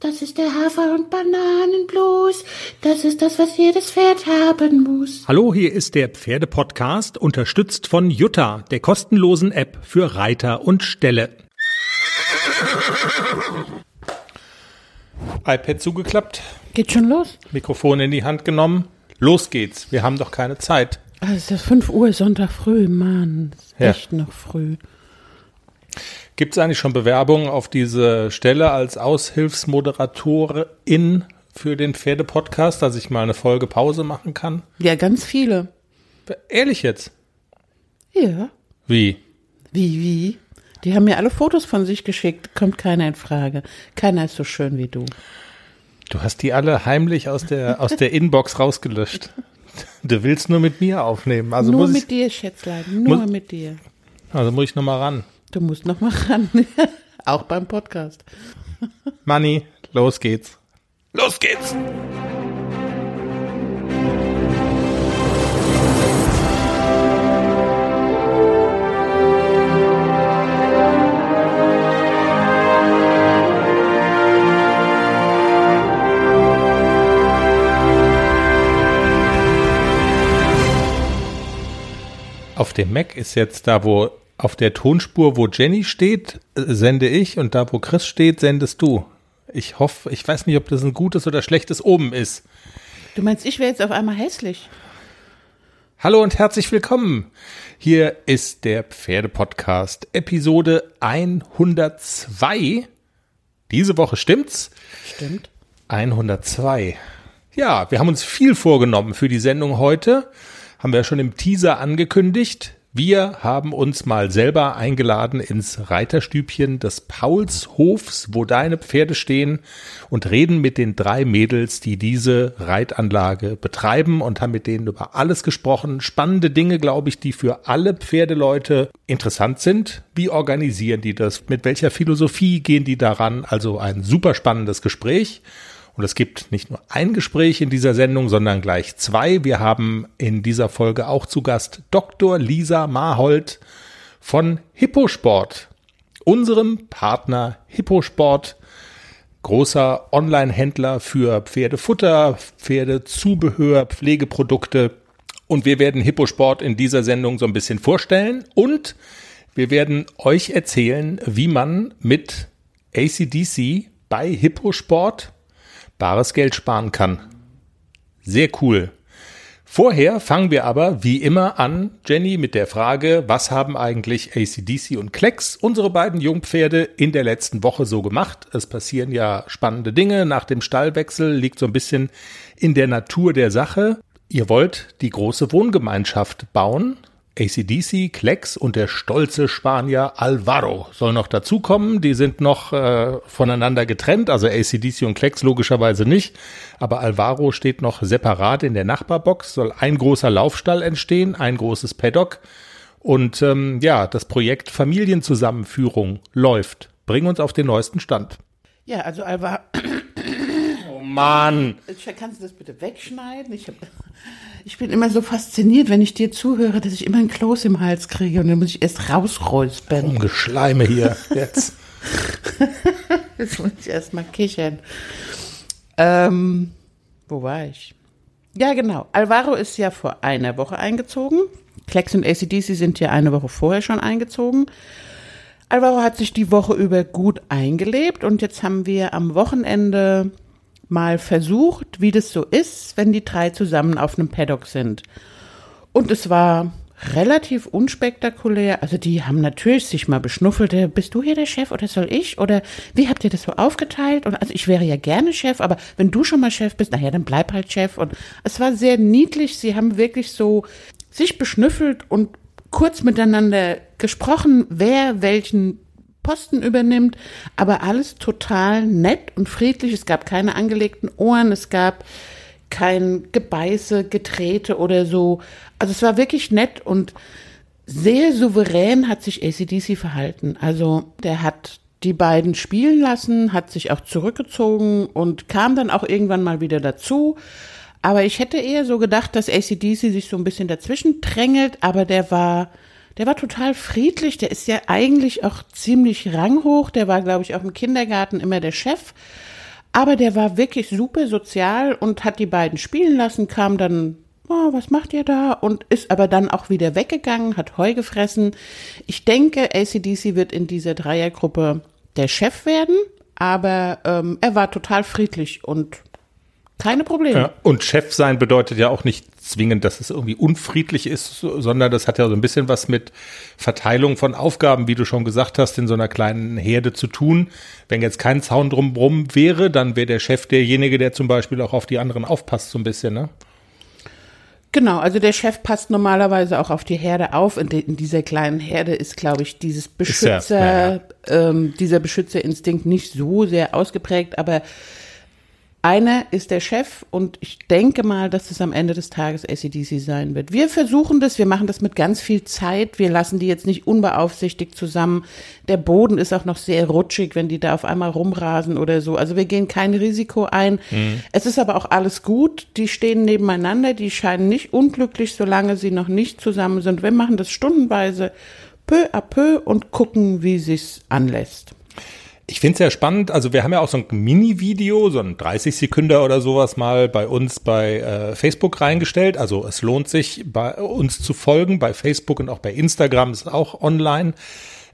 Das ist der Hafer- und Bananenblues. Das ist das, was jedes Pferd haben muss. Hallo, hier ist der Pferdepodcast, unterstützt von Jutta, der kostenlosen App für Reiter und Ställe. iPad zugeklappt, Geht schon los? Mikrofon in die Hand genommen. Los geht's. Wir haben doch keine Zeit. Ah, es ist 5 Uhr Sonntag früh, Mann. Es ist Ja. echt noch früh. Gibt es eigentlich schon Bewerbungen auf diese Stelle als Aushilfsmoderatorin für den Pferdepodcast, dass ich mal eine Folge Pause machen kann? Ja, ganz viele. Ehrlich jetzt? Ja. Wie? Wie, wie? Die haben mir alle Fotos von sich geschickt. Kommt keiner in Frage. Keiner ist so schön wie du. Du hast die alle heimlich aus der, aus der Inbox rausgelöscht. Du willst nur mit mir aufnehmen. Also Nur muss mit ich, dir, Schätzlein. Nur Muss- mit dir. also muss ich noch mal ran. Du musst noch mal ran. Auch beim Podcast. Money, los geht's. Los geht's! Auf dem Mac ist jetzt da, wo auf der Tonspur, wo Jenny steht, äh, sende ich und da, wo Chris steht, sendest du. Ich hoffe, ich weiß nicht, ob das ein gutes oder schlechtes oben ist. Du meinst, ich wäre jetzt auf einmal hässlich? Hallo und herzlich willkommen. Hier ist der Pferdepodcast, Episode 102. Diese Woche stimmt's? Stimmt. 102. Ja, wir haben uns viel vorgenommen für die Sendung heute. Haben wir ja schon im Teaser angekündigt. Wir haben uns mal selber eingeladen ins Reiterstübchen des Paulshofs, wo deine Pferde stehen und reden mit den drei Mädels, die diese Reitanlage betreiben und haben mit denen über alles gesprochen. Spannende Dinge, glaube ich, die für alle Pferdeleute interessant sind. Wie organisieren die das? Mit welcher Philosophie gehen die daran? Also ein super spannendes Gespräch. Und es gibt nicht nur ein Gespräch in dieser Sendung, sondern gleich zwei. Wir haben in dieser Folge auch zu Gast Dr. Lisa Mahold von Hipposport, unserem Partner Hipposport, großer Online-Händler für Pferdefutter, Pferdezubehör, Pflegeprodukte. Und wir werden Hipposport in dieser Sendung so ein bisschen vorstellen und wir werden euch erzählen, wie man mit ACDC bei Hipposport bares Geld sparen kann. Sehr cool. Vorher fangen wir aber wie immer an, Jenny, mit der Frage, was haben eigentlich ACDC und Klecks, unsere beiden Jungpferde, in der letzten Woche so gemacht? Es passieren ja spannende Dinge. Nach dem Stallwechsel liegt so ein bisschen in der Natur der Sache. Ihr wollt die große Wohngemeinschaft bauen. ACDC, Klecks und der stolze Spanier Alvaro soll noch dazukommen. Die sind noch äh, voneinander getrennt, also ACDC und Klecks logischerweise nicht. Aber Alvaro steht noch separat in der Nachbarbox, soll ein großer Laufstall entstehen, ein großes Paddock. Und ähm, ja, das Projekt Familienzusammenführung läuft. Bring uns auf den neuesten Stand. Ja, also Alva, Oh Mann! kannst du das bitte wegschneiden? Ich, hab, ich bin immer so fasziniert, wenn ich dir zuhöre, dass ich immer ein Kloß im Hals kriege und dann muss ich erst rausräuspern. Geschleime hier jetzt. Jetzt muss ich erst mal kichern. Ähm, wo war ich? Ja, genau. Alvaro ist ja vor einer Woche eingezogen. Klecks und ACDC sind ja eine Woche vorher schon eingezogen. Alvaro hat sich die Woche über gut eingelebt und jetzt haben wir am Wochenende mal versucht, wie das so ist, wenn die drei zusammen auf einem Paddock sind. Und es war relativ unspektakulär. Also die haben natürlich sich mal beschnuffelt. äh, Bist du hier der Chef oder soll ich? Oder wie habt ihr das so aufgeteilt? Und also ich wäre ja gerne Chef, aber wenn du schon mal Chef bist, naja, dann bleib halt Chef. Und es war sehr niedlich. Sie haben wirklich so sich beschnüffelt und kurz miteinander gesprochen, wer welchen Posten übernimmt, aber alles total nett und friedlich. Es gab keine angelegten Ohren, es gab kein Gebeiße, Getrete oder so. Also es war wirklich nett und sehr souverän hat sich ACDC verhalten. Also der hat die beiden spielen lassen, hat sich auch zurückgezogen und kam dann auch irgendwann mal wieder dazu. Aber ich hätte eher so gedacht, dass ACDC sich so ein bisschen dazwischen drängelt, aber der war, der war total friedlich. Der ist ja eigentlich auch ziemlich ranghoch. Der war, glaube ich, auch im Kindergarten immer der Chef. Aber der war wirklich super sozial und hat die beiden spielen lassen, kam dann, oh, was macht ihr da? Und ist aber dann auch wieder weggegangen, hat Heu gefressen. Ich denke, ACDC wird in dieser Dreiergruppe der Chef werden, aber ähm, er war total friedlich und keine Probleme. Ja, und Chef sein bedeutet ja auch nicht zwingend, dass es irgendwie unfriedlich ist, sondern das hat ja so ein bisschen was mit Verteilung von Aufgaben, wie du schon gesagt hast, in so einer kleinen Herde zu tun. Wenn jetzt kein Zaun drumherum wäre, dann wäre der Chef derjenige, der zum Beispiel auch auf die anderen aufpasst, so ein bisschen, ne? Genau, also der Chef passt normalerweise auch auf die Herde auf. In, in dieser kleinen Herde ist, glaube ich, dieses Beschützer, ja, ja. Ähm, dieser Beschützerinstinkt nicht so sehr ausgeprägt, aber einer ist der Chef und ich denke mal, dass es am Ende des Tages ACDC sein wird. Wir versuchen das, wir machen das mit ganz viel Zeit. Wir lassen die jetzt nicht unbeaufsichtigt zusammen. Der Boden ist auch noch sehr rutschig, wenn die da auf einmal rumrasen oder so. Also wir gehen kein Risiko ein. Mhm. Es ist aber auch alles gut. Die stehen nebeneinander, die scheinen nicht unglücklich, solange sie noch nicht zusammen sind. Wir machen das stundenweise peu à peu und gucken, wie sich's anlässt. Ich finde es sehr spannend. Also wir haben ja auch so ein Mini-Video, so ein 30 Sekunden oder sowas mal bei uns bei äh, Facebook reingestellt. Also es lohnt sich, bei uns zu folgen. Bei Facebook und auch bei Instagram ist auch online.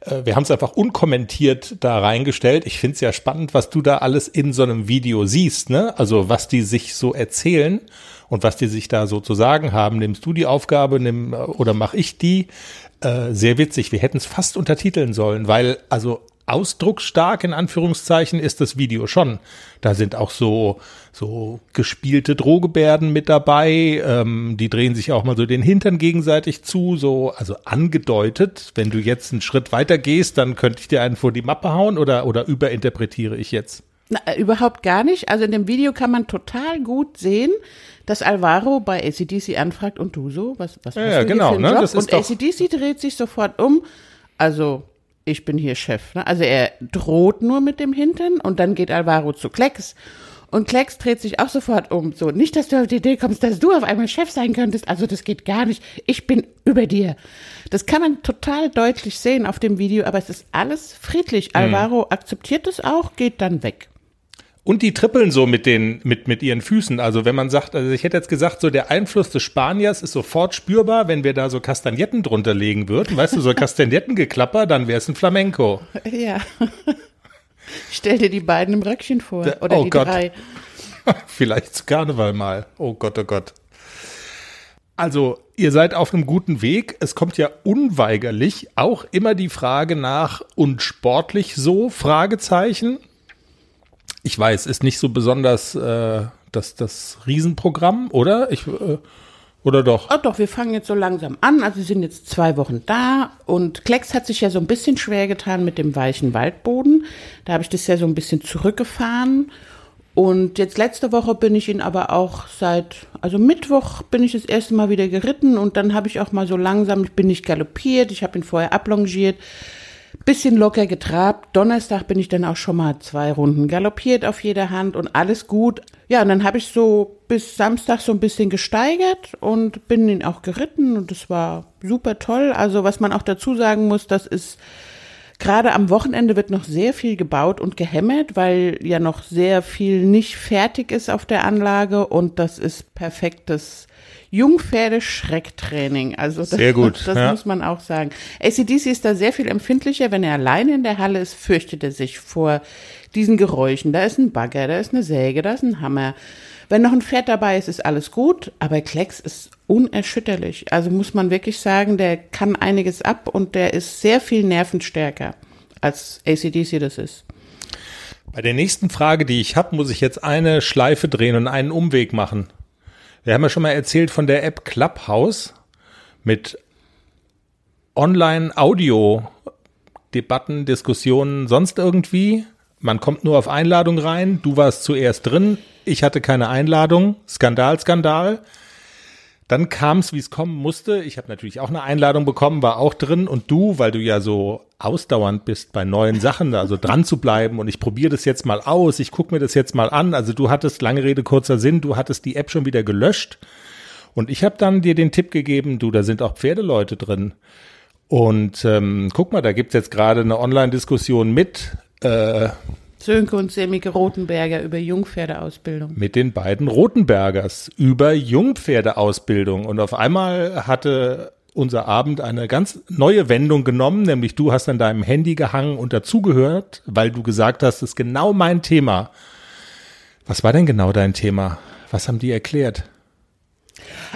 Äh, wir haben es einfach unkommentiert da reingestellt. Ich finde es ja spannend, was du da alles in so einem Video siehst. Ne? Also was die sich so erzählen und was die sich da so zu sagen haben. Nimmst du die Aufgabe nimm, oder mache ich die? Äh, sehr witzig. Wir hätten es fast untertiteln sollen, weil also ausdrucksstark in Anführungszeichen ist das Video schon. Da sind auch so so gespielte Drohgebärden mit dabei. Ähm, die drehen sich auch mal so den Hintern gegenseitig zu, so also angedeutet. Wenn du jetzt einen Schritt weiter gehst, dann könnte ich dir einen vor die Mappe hauen oder oder überinterpretiere ich jetzt? Na, äh, überhaupt gar nicht. Also in dem Video kann man total gut sehen, dass Alvaro bei ACDC anfragt und du so, was was ja, ja genau, ne? Das ist und ACDC dreht sich sofort um. Also ich bin hier Chef. Ne? Also er droht nur mit dem Hintern und dann geht Alvaro zu Klecks. Und Klecks dreht sich auch sofort um. So, nicht, dass du auf die Idee kommst, dass du auf einmal Chef sein könntest. Also das geht gar nicht. Ich bin über dir. Das kann man total deutlich sehen auf dem Video, aber es ist alles friedlich. Mhm. Alvaro akzeptiert es auch, geht dann weg. Und die trippeln so mit den, mit, mit ihren Füßen. Also wenn man sagt, also ich hätte jetzt gesagt, so der Einfluss des Spaniers ist sofort spürbar, wenn wir da so Kastagnetten drunter legen würden. Weißt du, so Kastagnettengeklapper, dann wäre es ein Flamenco. Ja. Stell dir die beiden im Röckchen vor. Oder oh die Gott. drei. Vielleicht zu Karneval mal. Oh Gott, oh Gott. Also, ihr seid auf einem guten Weg. Es kommt ja unweigerlich auch immer die Frage nach und sportlich so? Fragezeichen. Ich weiß, ist nicht so besonders äh, das, das Riesenprogramm, oder? Ich, äh, oder doch? Oh, doch, wir fangen jetzt so langsam an. Also, wir sind jetzt zwei Wochen da und Klecks hat sich ja so ein bisschen schwer getan mit dem weichen Waldboden. Da habe ich das ja so ein bisschen zurückgefahren. Und jetzt letzte Woche bin ich ihn aber auch seit, also Mittwoch bin ich das erste Mal wieder geritten und dann habe ich auch mal so langsam, ich bin nicht galoppiert, ich habe ihn vorher ablongiert bisschen locker getrabt. Donnerstag bin ich dann auch schon mal zwei Runden galoppiert auf jeder Hand und alles gut. Ja, und dann habe ich so bis Samstag so ein bisschen gesteigert und bin ihn auch geritten und das war super toll. Also was man auch dazu sagen muss, das ist gerade am Wochenende wird noch sehr viel gebaut und gehämmert, weil ja noch sehr viel nicht fertig ist auf der Anlage und das ist perfektes Jungpferde-Schrecktraining. Also das, sehr gut. Das ja. muss man auch sagen. ACDC ist da sehr viel empfindlicher. Wenn er alleine in der Halle ist, fürchtet er sich vor diesen Geräuschen. Da ist ein Bagger, da ist eine Säge, da ist ein Hammer. Wenn noch ein Pferd dabei ist, ist alles gut. Aber Klecks ist unerschütterlich. Also muss man wirklich sagen, der kann einiges ab und der ist sehr viel nervenstärker als ACDC das ist. Bei der nächsten Frage, die ich habe, muss ich jetzt eine Schleife drehen und einen Umweg machen. Wir haben ja schon mal erzählt von der App Clubhouse mit Online-Audio-Debatten, Diskussionen, sonst irgendwie. Man kommt nur auf Einladung rein. Du warst zuerst drin. Ich hatte keine Einladung. Skandal, Skandal. Dann kam es, wie es kommen musste. Ich habe natürlich auch eine Einladung bekommen, war auch drin. Und du, weil du ja so ausdauernd bist bei neuen Sachen, also dran zu bleiben und ich probiere das jetzt mal aus, ich gucke mir das jetzt mal an. Also du hattest, lange Rede, kurzer Sinn, du hattest die App schon wieder gelöscht. Und ich habe dann dir den Tipp gegeben, du, da sind auch Pferdeleute drin. Und ähm, guck mal, da gibt's jetzt gerade eine Online-Diskussion mit, äh, Sönke und Semike Rotenberger über Jungpferdeausbildung. Mit den beiden Rotenbergers über Jungpferdeausbildung. Und auf einmal hatte unser Abend eine ganz neue Wendung genommen, nämlich du hast an deinem Handy gehangen und dazugehört, weil du gesagt hast, das ist genau mein Thema. Was war denn genau dein Thema? Was haben die erklärt?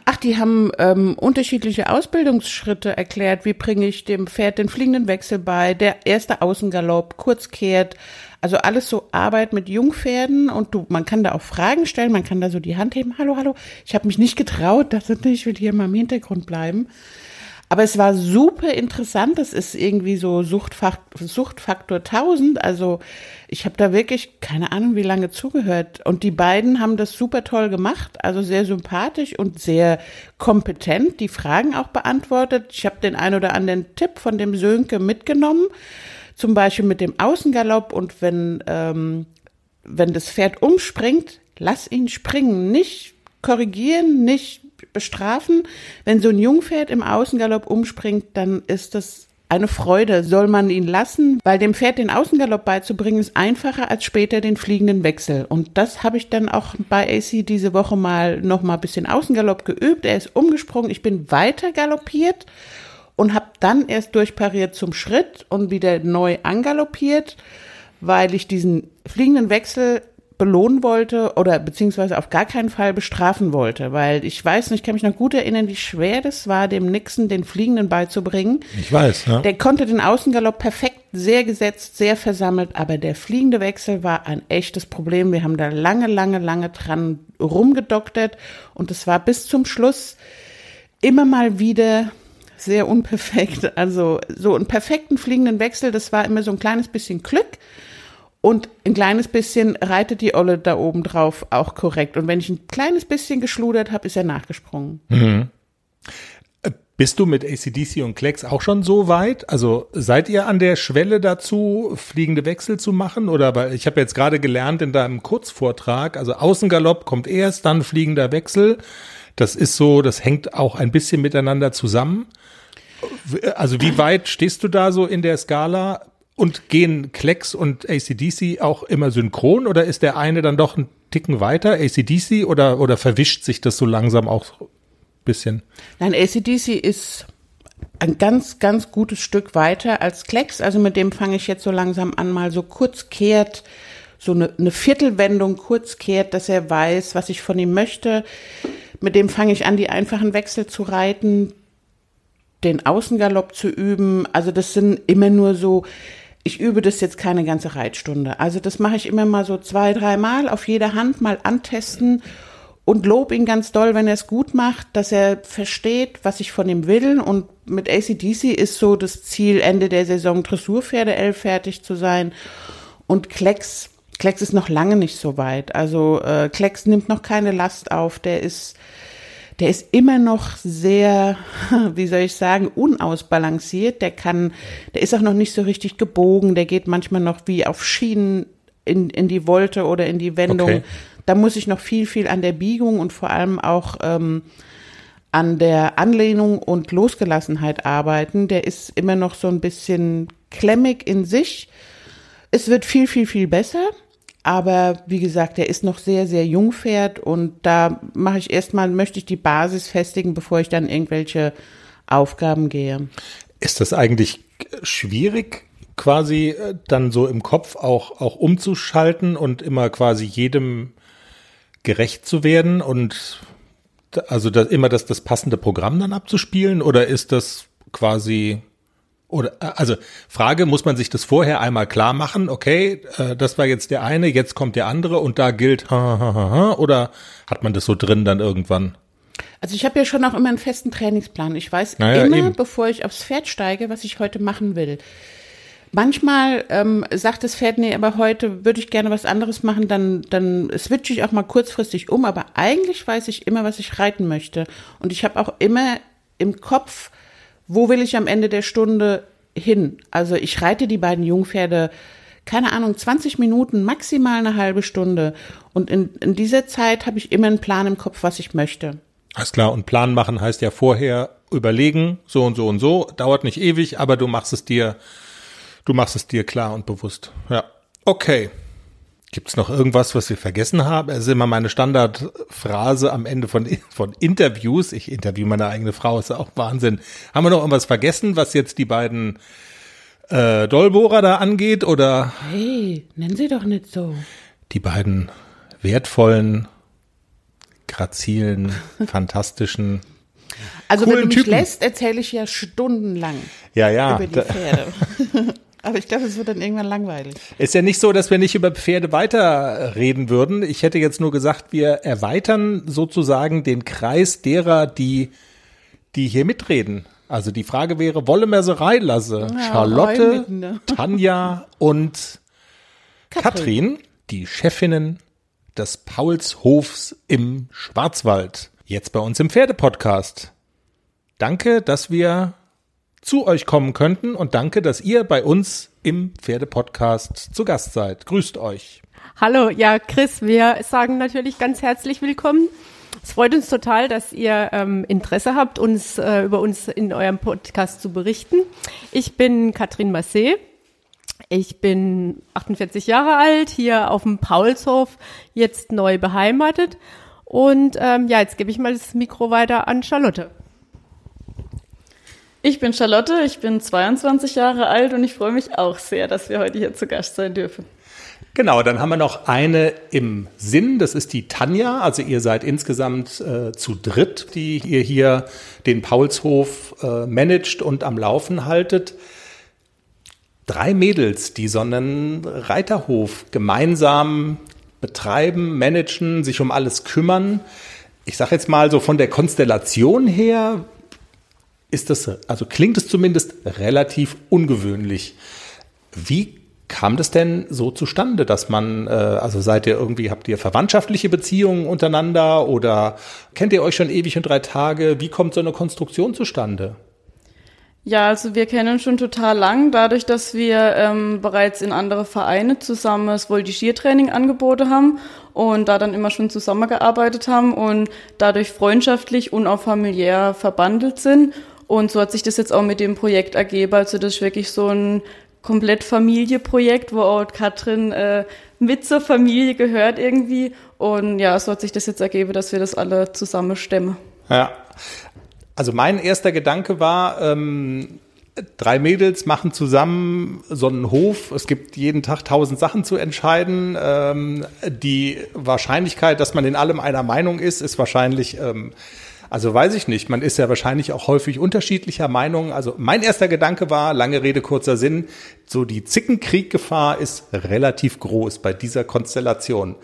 Ach, die haben ähm, unterschiedliche Ausbildungsschritte erklärt. Wie bringe ich dem Pferd den fliegenden Wechsel bei? Der erste Außengalopp, Kurzkehrt. Also alles so Arbeit mit Jungpferden und du, man kann da auch Fragen stellen, man kann da so die Hand heben. Hallo, hallo. Ich habe mich nicht getraut, dachte, ich will hier mal im Hintergrund bleiben. Aber es war super interessant. Das ist irgendwie so Suchtfaktor, Suchtfaktor 1000. Also ich habe da wirklich keine Ahnung, wie lange zugehört. Und die beiden haben das super toll gemacht. Also sehr sympathisch und sehr kompetent. Die Fragen auch beantwortet. Ich habe den ein oder anderen Tipp von dem Sönke mitgenommen. Zum Beispiel mit dem Außengalopp. Und wenn, ähm, wenn das Pferd umspringt, lass ihn springen. Nicht korrigieren, nicht bestrafen. Wenn so ein Jungpferd im Außengalopp umspringt, dann ist das eine Freude. Soll man ihn lassen, weil dem Pferd den Außengalopp beizubringen, ist einfacher als später den fliegenden Wechsel. Und das habe ich dann auch bei AC diese Woche mal noch mal ein bisschen Außengalopp geübt. Er ist umgesprungen, ich bin weiter galoppiert und habe dann erst durchpariert zum Schritt und wieder neu angaloppiert, weil ich diesen fliegenden Wechsel belohnen wollte oder beziehungsweise auf gar keinen Fall bestrafen wollte, weil ich weiß nicht, ich kann mich noch gut erinnern, wie schwer das war, dem Nixon den Fliegenden beizubringen. Ich weiß, ja. Der konnte den Außengalopp perfekt, sehr gesetzt, sehr versammelt, aber der fliegende Wechsel war ein echtes Problem. Wir haben da lange, lange, lange dran rumgedoktert und es war bis zum Schluss immer mal wieder sehr unperfekt. Also so einen perfekten fliegenden Wechsel, das war immer so ein kleines bisschen Glück. Und ein kleines bisschen reitet die Olle da oben drauf auch korrekt. Und wenn ich ein kleines bisschen geschludert habe, ist er nachgesprungen. Mhm. Äh, bist du mit ACDC und Klecks auch schon so weit? Also seid ihr an der Schwelle dazu, fliegende Wechsel zu machen? Oder weil ich habe jetzt gerade gelernt in deinem Kurzvortrag, also Außengalopp kommt erst, dann fliegender Wechsel. Das ist so, das hängt auch ein bisschen miteinander zusammen. Also wie weit stehst du da so in der Skala? Und gehen Klecks und ACDC auch immer synchron oder ist der eine dann doch ein Ticken weiter, ACDC, oder, oder verwischt sich das so langsam auch ein bisschen? Nein, ACDC ist ein ganz, ganz gutes Stück weiter als Klecks. Also mit dem fange ich jetzt so langsam an, mal so kurz kehrt, so eine, eine Viertelwendung kurz kehrt, dass er weiß, was ich von ihm möchte. Mit dem fange ich an, die einfachen Wechsel zu reiten, den Außengalopp zu üben. Also das sind immer nur so, ich übe das jetzt keine ganze Reitstunde. Also das mache ich immer mal so zwei, dreimal auf jeder Hand mal antesten und lob ihn ganz doll, wenn er es gut macht, dass er versteht, was ich von ihm will. Und mit ACDC ist so das Ziel, Ende der Saison Dressurpferde L fertig zu sein. Und Klecks, Klecks ist noch lange nicht so weit. Also äh, Klecks nimmt noch keine Last auf. Der ist der ist immer noch sehr, wie soll ich sagen, unausbalanciert. Der kann, der ist auch noch nicht so richtig gebogen. Der geht manchmal noch wie auf Schienen in, in die Wolte oder in die Wendung. Okay. Da muss ich noch viel, viel an der Biegung und vor allem auch ähm, an der Anlehnung und Losgelassenheit arbeiten. Der ist immer noch so ein bisschen klemmig in sich. Es wird viel, viel, viel besser. Aber wie gesagt, er ist noch sehr, sehr Jungpferd und da mache ich erstmal, möchte ich die Basis festigen, bevor ich dann irgendwelche Aufgaben gehe. Ist das eigentlich schwierig, quasi äh, dann so im Kopf auch, auch umzuschalten und immer quasi jedem gerecht zu werden und also das, immer das, das passende Programm dann abzuspielen oder ist das quasi oder also Frage, muss man sich das vorher einmal klar machen, okay, äh, das war jetzt der eine, jetzt kommt der andere und da gilt ha, ha, ha, ha, oder hat man das so drin dann irgendwann? Also ich habe ja schon auch immer einen festen Trainingsplan. Ich weiß naja, immer, eben. bevor ich aufs Pferd steige, was ich heute machen will. Manchmal ähm, sagt das Pferd, nee, aber heute würde ich gerne was anderes machen, dann, dann switche ich auch mal kurzfristig um, aber eigentlich weiß ich immer, was ich reiten möchte. Und ich habe auch immer im Kopf, wo will ich am Ende der Stunde hin? Also ich reite die beiden Jungpferde, keine Ahnung, 20 Minuten, maximal eine halbe Stunde. Und in, in dieser Zeit habe ich immer einen Plan im Kopf, was ich möchte. Alles klar. Und Plan machen heißt ja vorher überlegen, so und so und so. Dauert nicht ewig, aber du machst es dir, du machst es dir klar und bewusst. Ja. Okay. Gibt es noch irgendwas, was wir vergessen haben? Das ist immer meine Standardphrase am Ende von, von Interviews. Ich interview meine eigene Frau, ist auch Wahnsinn. Haben wir noch irgendwas vergessen, was jetzt die beiden äh, Dollbohrer da angeht? Oder Hey, nennen Sie doch nicht so. die beiden wertvollen, grazilen, fantastischen. Also wenn du mich Typen. lässt, erzähle ich ja stundenlang Ja, ja. über die Pferde. Aber ich glaube, es wird dann irgendwann langweilig. Ist ja nicht so, dass wir nicht über Pferde weiterreden würden. Ich hätte jetzt nur gesagt, wir erweitern sozusagen den Kreis derer, die, die hier mitreden. Also die Frage wäre, Wolle Merserei lasse, Ja, Charlotte? Tanja und Katrin, die Chefinnen des Paulshofs im Schwarzwald. Jetzt bei uns im Pferdepodcast. Danke, dass wir zu euch kommen könnten und danke, dass ihr bei uns im Pferdepodcast zu Gast seid. Grüßt euch. Hallo, ja, Chris, wir sagen natürlich ganz herzlich willkommen. Es freut uns total, dass ihr ähm, Interesse habt, uns äh, über uns in eurem Podcast zu berichten. Ich bin Katrin Massé. Ich bin 48 Jahre alt, hier auf dem Paulshof, jetzt neu beheimatet. Und ähm, ja, jetzt gebe ich mal das Mikro weiter an Charlotte. Ich bin Charlotte, ich bin 22 Jahre alt und ich freue mich auch sehr, dass wir heute hier zu Gast sein dürfen. Genau, dann haben wir noch eine im Sinn, das ist die Tanja. Also ihr seid insgesamt äh, zu dritt, die ihr hier den Paulshof äh, managt und am Laufen haltet. Drei Mädels, die so einen Reiterhof gemeinsam betreiben, managen, sich um alles kümmern. Ich sage jetzt mal so von der Konstellation her, ist das, also klingt es zumindest relativ ungewöhnlich. Wie kam das denn so zustande, dass man, äh, also seid ihr irgendwie, habt ihr verwandtschaftliche Beziehungen untereinander oder kennt ihr euch schon ewig und drei Tage? Wie kommt so eine Konstruktion zustande? Ja, also wir kennen schon total lang, dadurch, dass wir ähm, bereits in andere Vereine zusammen das Voltigiertraining angeboten haben und da dann immer schon zusammengearbeitet haben und dadurch freundschaftlich und auch familiär verbandelt sind. Und so hat sich das jetzt auch mit dem Projekt ergeben. Also das ist wirklich so ein komplett Familieprojekt, wo auch Katrin äh, mit zur Familie gehört irgendwie. Und ja, so hat sich das jetzt ergeben, dass wir das alle zusammen stemmen. Ja. Also mein erster Gedanke war, ähm, drei Mädels machen zusammen so einen Hof. Es gibt jeden Tag tausend Sachen zu entscheiden. Ähm, die Wahrscheinlichkeit, dass man in allem einer Meinung ist, ist wahrscheinlich, ähm, also weiß ich nicht. Man ist ja wahrscheinlich auch häufig unterschiedlicher Meinung. Also mein erster Gedanke war, lange Rede, kurzer Sinn, so die Zickenkrieggefahr ist relativ groß bei dieser Konstellation.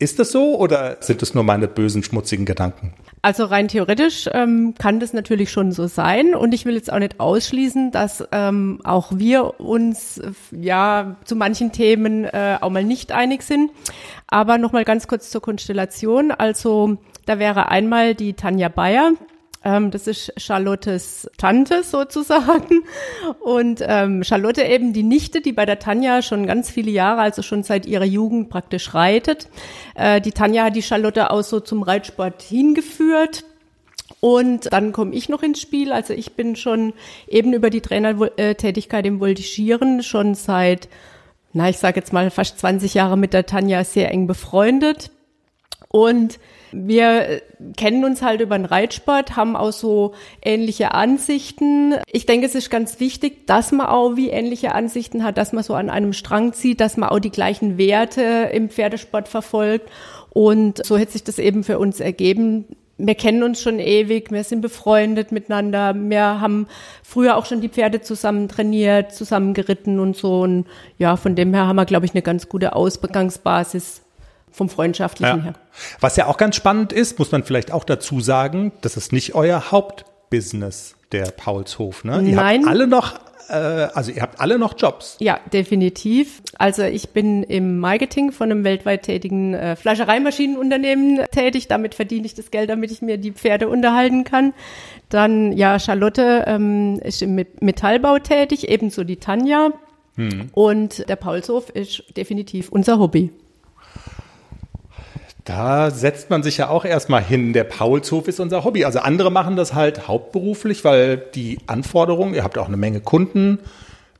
Ist das so oder sind es nur meine bösen, schmutzigen Gedanken? Also rein theoretisch ähm, kann das natürlich schon so sein und ich will jetzt auch nicht ausschließen, dass ähm, auch wir uns ja zu manchen Themen äh, auch mal nicht einig sind. Aber nochmal ganz kurz zur Konstellation. Also da wäre einmal die Tanja Bayer. Ähm, das ist Charlottes Tante sozusagen. Und ähm, Charlotte eben die Nichte, die bei der Tanja schon ganz viele Jahre, also schon seit ihrer Jugend praktisch reitet. Äh, die Tanja hat die Charlotte auch so zum Reitsport hingeführt. Und dann komme ich noch ins Spiel. Also ich bin schon eben über die Trainertätigkeit im Voltigieren schon seit, na, ich sage jetzt mal fast 20 Jahre mit der Tanja sehr eng befreundet. Und wir kennen uns halt über den Reitsport, haben auch so ähnliche Ansichten. Ich denke, es ist ganz wichtig, dass man auch wie ähnliche Ansichten hat, dass man so an einem Strang zieht, dass man auch die gleichen Werte im Pferdesport verfolgt. Und so hat sich das eben für uns ergeben. Wir kennen uns schon ewig, wir sind befreundet miteinander, wir haben früher auch schon die Pferde zusammen trainiert, zusammen geritten und so. Und ja, von dem her haben wir, glaube ich, eine ganz gute Ausgangsbasis vom Freundschaftlichen Ja. her. Was ja auch ganz spannend ist, muss man vielleicht auch dazu sagen, das ist nicht euer Hauptbusiness, der Paulshof. Ne? Ihr Nein. habt alle noch, äh, also ihr habt alle noch Jobs. Ja, definitiv. Also ich bin im Marketing von einem weltweit tätigen äh, Fleischereimaschinenunternehmen tätig. Damit verdiene ich das Geld, damit ich mir die Pferde unterhalten kann. Dann, ja, Charlotte ähm, ist im Met- Metallbau tätig, ebenso die Tanja. Und der Paulshof ist definitiv unser Hobby. Da setzt man sich ja auch erstmal hin. Der Paulshof ist unser Hobby. Also andere machen das halt hauptberuflich, weil die Anforderungen, ihr habt auch eine Menge Kunden,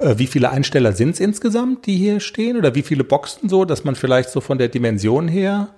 Äh, wie viele Einsteller sind es insgesamt, die hier stehen? Oder wie viele Boxen so, dass man vielleicht so von der Dimension her?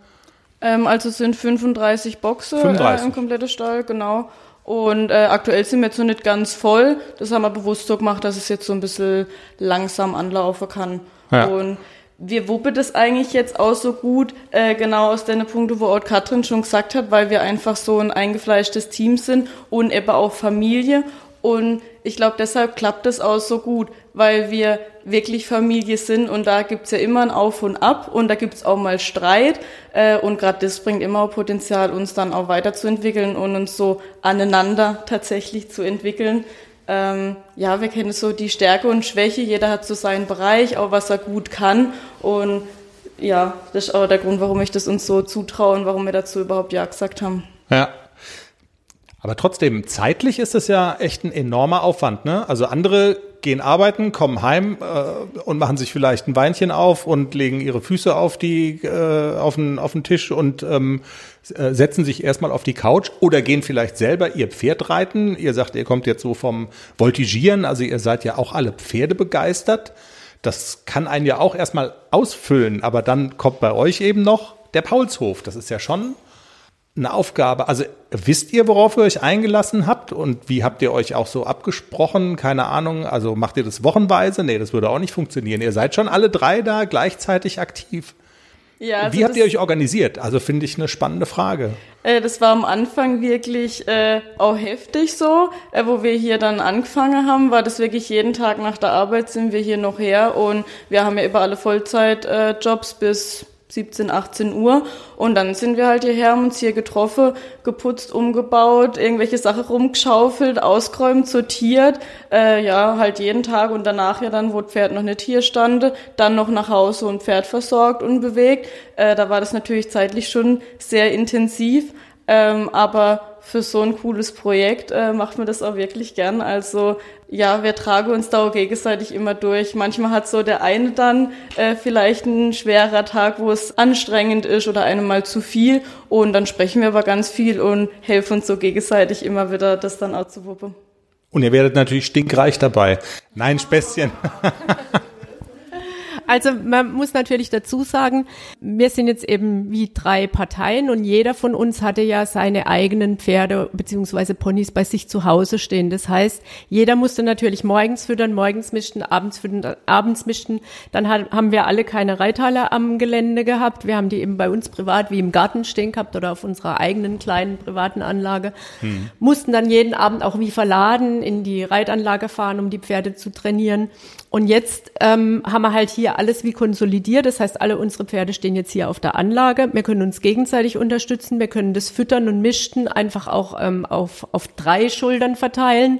Ähm, also es sind 35 Boxen 35. Äh, im kompletten Stall, genau. Und äh, aktuell sind wir jetzt noch nicht ganz voll. Das haben wir bewusst so gemacht, dass es jetzt so ein bisschen langsam anlaufen kann. Ja. Und wir wuppen das eigentlich jetzt auch so gut, äh, genau aus den Punkten, wo auch Katrin schon gesagt hat, weil wir einfach so ein eingefleischtes Team sind und eben auch Familie. Und ich glaube, deshalb klappt es auch so gut, weil wir wirklich Familie sind und da gibt's ja immer ein Auf und Ab und da gibt's auch mal Streit äh, und gerade das bringt immer Potenzial, uns dann auch weiterzuentwickeln und uns so aneinander tatsächlich zu entwickeln. Ähm, ja, wir kennen so die Stärke und Schwäche, jeder hat so seinen Bereich, auch was er gut kann und ja, das ist auch der Grund, warum ich das uns so zutraue und warum wir dazu überhaupt Ja gesagt haben. Ja, aber trotzdem, zeitlich ist es ja echt ein enormer Aufwand. Ne? Also andere gehen arbeiten, kommen heim äh, und machen sich vielleicht ein Weinchen auf und legen ihre Füße auf die äh, auf den auf den Tisch und ähm, äh, setzen sich erstmal auf die Couch oder gehen vielleicht selber ihr Pferd reiten. Ihr sagt, ihr kommt jetzt so vom Voltigieren, also ihr seid ja auch alle Pferde begeistert. Das kann einen ja auch erstmal ausfüllen, aber dann kommt bei euch eben noch der Paulshof. Das ist ja schon eine Aufgabe. Also wisst ihr, worauf ihr euch eingelassen habt und wie habt ihr euch auch so abgesprochen? Keine Ahnung. Also macht ihr das wochenweise? Nee, das würde auch nicht funktionieren. Ihr seid schon alle drei da gleichzeitig aktiv. Ja, also wie habt ihr euch organisiert? Also finde ich eine spannende Frage. Äh, das war am Anfang wirklich äh, auch heftig so. Äh, wo wir hier dann angefangen haben, war das wirklich jeden Tag nach der Arbeit sind wir hier noch her und wir haben ja über alle Vollzeitjobs äh, bis 17, 18 Uhr. Und dann sind wir halt hierher, haben uns hier getroffen, geputzt, umgebaut, irgendwelche Sachen rumgeschaufelt, ausgeräumt, sortiert. Äh, ja, halt jeden Tag und danach ja dann, wo das Pferd noch nicht hier stand, dann noch nach Hause und Pferd versorgt und bewegt. Äh, da war das natürlich zeitlich schon sehr intensiv. Ähm, aber für so ein cooles Projekt äh, macht man das auch wirklich gern. Also ja, wir tragen uns da auch gegenseitig immer durch. Manchmal hat so der eine dann äh, vielleicht ein schwerer Tag, wo es anstrengend ist oder einem mal zu viel. Und dann sprechen wir aber ganz viel und helfen uns so gegenseitig immer wieder, das dann auch zu wuppen. Und ihr werdet natürlich stinkreich dabei. Nein, Späßchen. Also man muss natürlich dazu sagen, wir sind jetzt eben wie drei Parteien und jeder von uns hatte ja seine eigenen Pferde beziehungsweise Ponys bei sich zu Hause stehen. Das heißt, jeder musste natürlich morgens füttern, morgens mischen, abends füttern, abends mischen. Dann haben wir alle keine Reithalle am Gelände gehabt. Wir haben die eben bei uns privat wie im Garten stehen gehabt oder auf unserer eigenen kleinen privaten Anlage. Hm. Mussten dann jeden Abend auch wie verladen in die Reitanlage fahren, um die Pferde zu trainieren. Und jetzt ähm, haben wir halt hier alles wie konsolidiert. Das heißt, alle unsere Pferde stehen jetzt hier auf der Anlage. Wir können uns gegenseitig unterstützen. Wir können das Füttern und Mischten einfach auch ähm, auf, auf drei Schultern verteilen.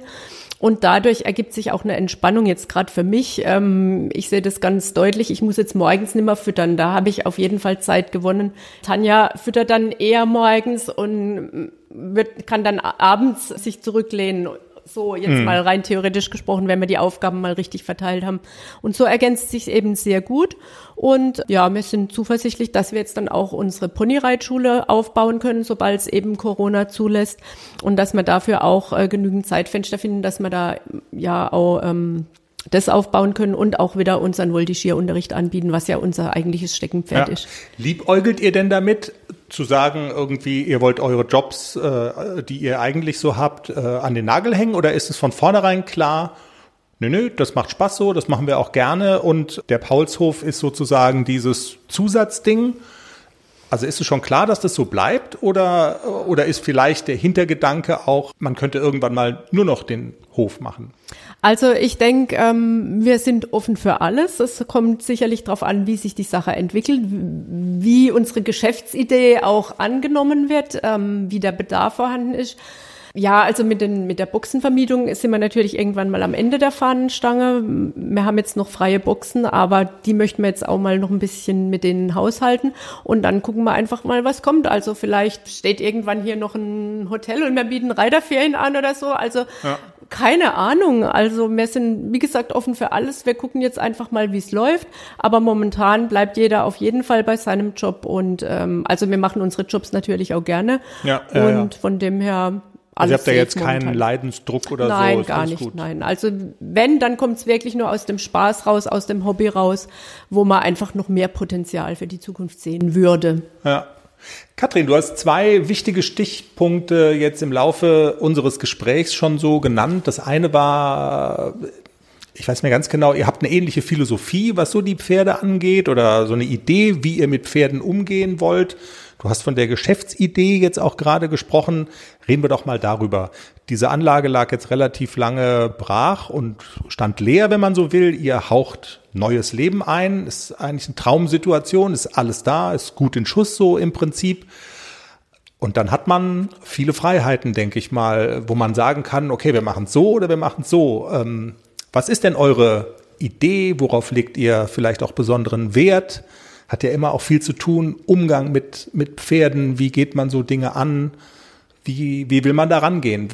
Und dadurch ergibt sich auch eine Entspannung jetzt gerade für mich. Ähm, ich sehe das ganz deutlich. Ich muss jetzt morgens nicht mehr füttern. Da habe ich auf jeden Fall Zeit gewonnen. Tanja füttert dann eher morgens und wird, kann dann abends sich zurücklehnen so jetzt mhm. mal rein theoretisch gesprochen, wenn wir die Aufgaben mal richtig verteilt haben. Und so ergänzt sich eben sehr gut. Und ja, wir sind zuversichtlich, dass wir jetzt dann auch unsere Ponyreitschule aufbauen können, sobald es eben Corona zulässt. Und dass wir dafür auch äh, genügend Zeitfenster finden, dass wir da ja auch ähm, das aufbauen können und auch wieder unseren Voltigierunterricht anbieten, was ja unser eigentliches Steckenpferd ja. ist. Liebäugelt ihr denn damit, zu sagen, irgendwie, ihr wollt eure Jobs, äh, die ihr eigentlich so habt, äh, an den Nagel hängen? Oder ist es von vornherein klar, nö, nö, das macht Spaß so, das machen wir auch gerne und der Paulshof ist sozusagen dieses Zusatzding? Also ist es schon klar, dass das so bleibt oder, oder ist vielleicht der Hintergedanke auch, man könnte irgendwann mal nur noch den Hof machen? Also ich denke, ähm, wir sind offen für alles. Es kommt sicherlich darauf an, wie sich die Sache entwickelt, wie unsere Geschäftsidee auch angenommen wird, ähm, wie der Bedarf vorhanden ist. Ja, also mit, den, mit der Boxenvermietung sind wir natürlich irgendwann mal am Ende der Fahnenstange. Wir haben jetzt noch freie Boxen, aber die möchten wir jetzt auch mal noch ein bisschen mit denen haushalten. Und dann gucken wir einfach mal, was kommt. Also vielleicht steht irgendwann hier noch ein Hotel und wir bieten Reiterferien an oder so. Also ja. Keine Ahnung. Also wir sind, wie gesagt, offen für alles. Wir gucken jetzt einfach mal, wie es läuft. Aber momentan bleibt jeder auf jeden Fall bei seinem Job. Und ähm, also wir machen unsere Jobs natürlich auch gerne. Ja, ja, und von dem her Also ihr habt da jetzt keinen momentan. Leidensdruck oder Nein, so? ist gar alles nicht. gut. Nein, also wenn, dann kommt es wirklich nur aus dem Spaß raus, aus dem Hobby raus, wo man einfach noch mehr Potenzial für die Zukunft sehen würde. Ja. Katrin, du hast zwei wichtige Stichpunkte jetzt im Laufe unseres Gesprächs schon so genannt. Das eine war, ich weiß mir ganz genau, ihr habt eine ähnliche Philosophie, was so die Pferde angeht oder so eine Idee, wie ihr mit Pferden umgehen wollt. Du hast von der Geschäftsidee jetzt auch gerade gesprochen. Reden wir doch mal darüber. Diese Anlage lag jetzt relativ lange brach und stand leer, wenn man so will. Ihr haucht neues Leben ein. Ist eigentlich eine Traumsituation, ist alles da, ist gut in Schuss so im Prinzip. Und dann hat man viele Freiheiten, denke ich mal, wo man sagen kann, okay, wir machen es so oder wir machen es so. Ähm, was ist denn eure Idee? Worauf legt ihr vielleicht auch besonderen Wert? Hat ja immer auch viel zu tun. Umgang mit, mit Pferden. Wie geht man so Dinge an? Wie, wie will man da rangehen?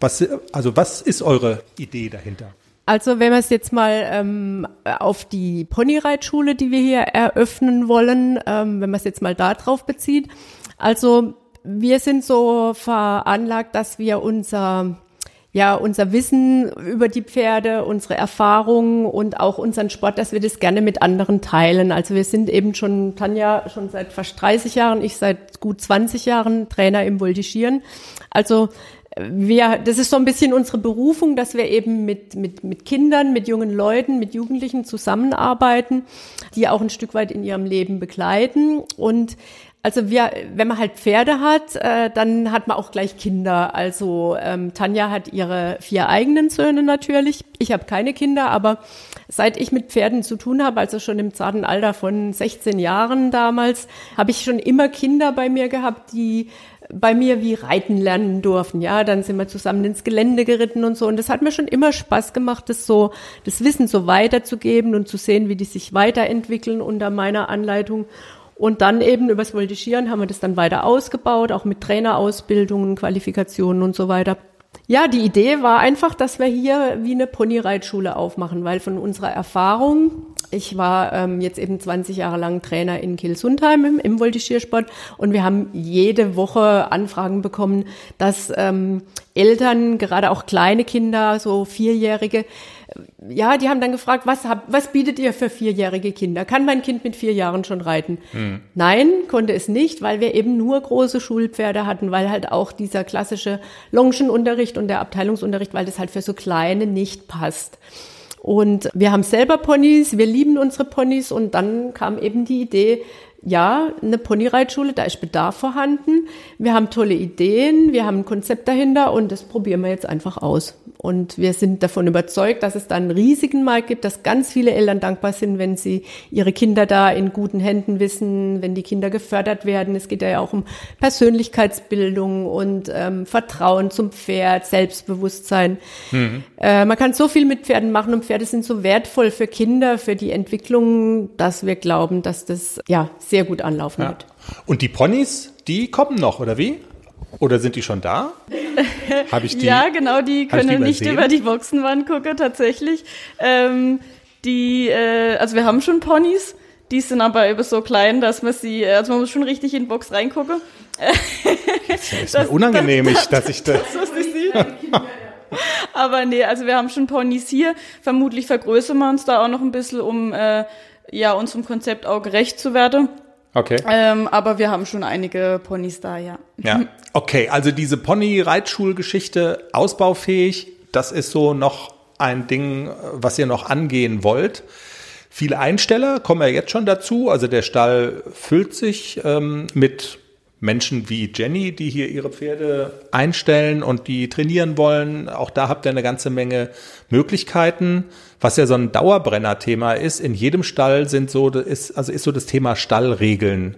Was, also was ist eure Idee dahinter? Also wenn wir es jetzt mal ähm, auf die Ponyreitschule, die wir hier eröffnen wollen, ähm, wenn man es jetzt mal da drauf bezieht. Also wir sind so veranlagt, dass wir unser ja, unser Wissen über die Pferde, unsere Erfahrungen und auch unseren Sport, dass wir das gerne mit anderen teilen. Also wir sind eben schon, Tanja, schon seit fast 30 Jahren, ich seit gut 20 Jahren Trainer im Voltigieren. Also wir, das ist so ein bisschen unsere Berufung, dass wir eben mit, mit, mit Kindern, mit jungen Leuten, mit Jugendlichen zusammenarbeiten, die auch ein Stück weit in ihrem Leben begleiten und also wir, wenn man halt Pferde hat, äh, dann hat man auch gleich Kinder. Also ähm, Tanja hat ihre vier eigenen Söhne natürlich. Ich habe keine Kinder, aber seit ich mit Pferden zu tun habe, also schon im zarten Alter von 16 Jahren damals, habe ich schon immer Kinder bei mir gehabt, die bei mir wie reiten lernen durften. Ja, dann sind wir zusammen ins Gelände geritten und so. Und das hat mir schon immer Spaß gemacht, das so, das Wissen so weiterzugeben und zu sehen, wie die sich weiterentwickeln unter meiner Anleitung. Und dann eben übers Voltigieren haben wir das dann weiter ausgebaut, auch mit Trainerausbildungen, Qualifikationen und so weiter. Ja, die Idee war einfach, dass wir hier wie eine Ponyreitschule aufmachen, weil von unserer Erfahrung, ich war ähm, jetzt eben 20 Jahre lang Trainer in Kiel-Sundheim im, im Voltigiersport und wir haben jede Woche Anfragen bekommen, dass ähm, Eltern, gerade auch kleine Kinder, so Vierjährige, ja, die haben dann gefragt, was, hab, was bietet ihr für vierjährige Kinder? Kann mein Kind mit vier Jahren schon reiten? Hm. Nein, konnte es nicht, weil wir eben nur große Schulpferde hatten, weil halt auch dieser klassische Longenunterricht und der Abteilungsunterricht, weil das halt für so kleine nicht passt. Und wir haben selber Ponys, wir lieben unsere Ponys und dann kam eben die Idee, ja, eine Ponyreitschule, da ist Bedarf vorhanden. Wir haben tolle Ideen, wir haben ein Konzept dahinter und das probieren wir jetzt einfach aus. Und wir sind davon überzeugt, dass es da einen riesigen Markt gibt, dass ganz viele Eltern dankbar sind, wenn sie ihre Kinder da in guten Händen wissen, wenn die Kinder gefördert werden. Es geht ja auch um Persönlichkeitsbildung und ähm, Vertrauen zum Pferd, Selbstbewusstsein. Mhm. Äh, man kann so viel mit Pferden machen und Pferde sind so wertvoll für Kinder, für die Entwicklung, dass wir glauben, dass das ja sehr gut anlaufen Ja. wird. Und die Ponys, die kommen noch, oder wie? Oder sind die schon da? Habe ich die? ja, genau, die können die nicht über die Boxenwand gucken, tatsächlich. Ähm, die, äh, also wir haben schon Ponys, die sind aber eben so klein, dass man sie, also man muss schon richtig in die Box reingucken. ist mir unangenehm, ich, dass ich da. Ist die. Aber nee, also wir haben schon Ponys hier. Vermutlich vergrößern wir uns da auch noch ein bisschen, um äh, ja unserem Konzept auch gerecht zu werden. Okay. Ähm, aber wir haben schon einige Ponys da, ja. Ja. Okay, also diese Pony-Reitschulgeschichte ausbaufähig, das ist so noch ein Ding, was ihr noch angehen wollt. Viele Einsteller kommen ja jetzt schon dazu. Also der Stall füllt sich ähm, mit Menschen wie Jenny, die hier ihre Pferde einstellen und die trainieren wollen. Auch da habt ihr eine ganze Menge Möglichkeiten. Was ja so ein Dauerbrenner-Thema ist, in jedem Stall sind so, ist, also ist so das Thema Stallregeln.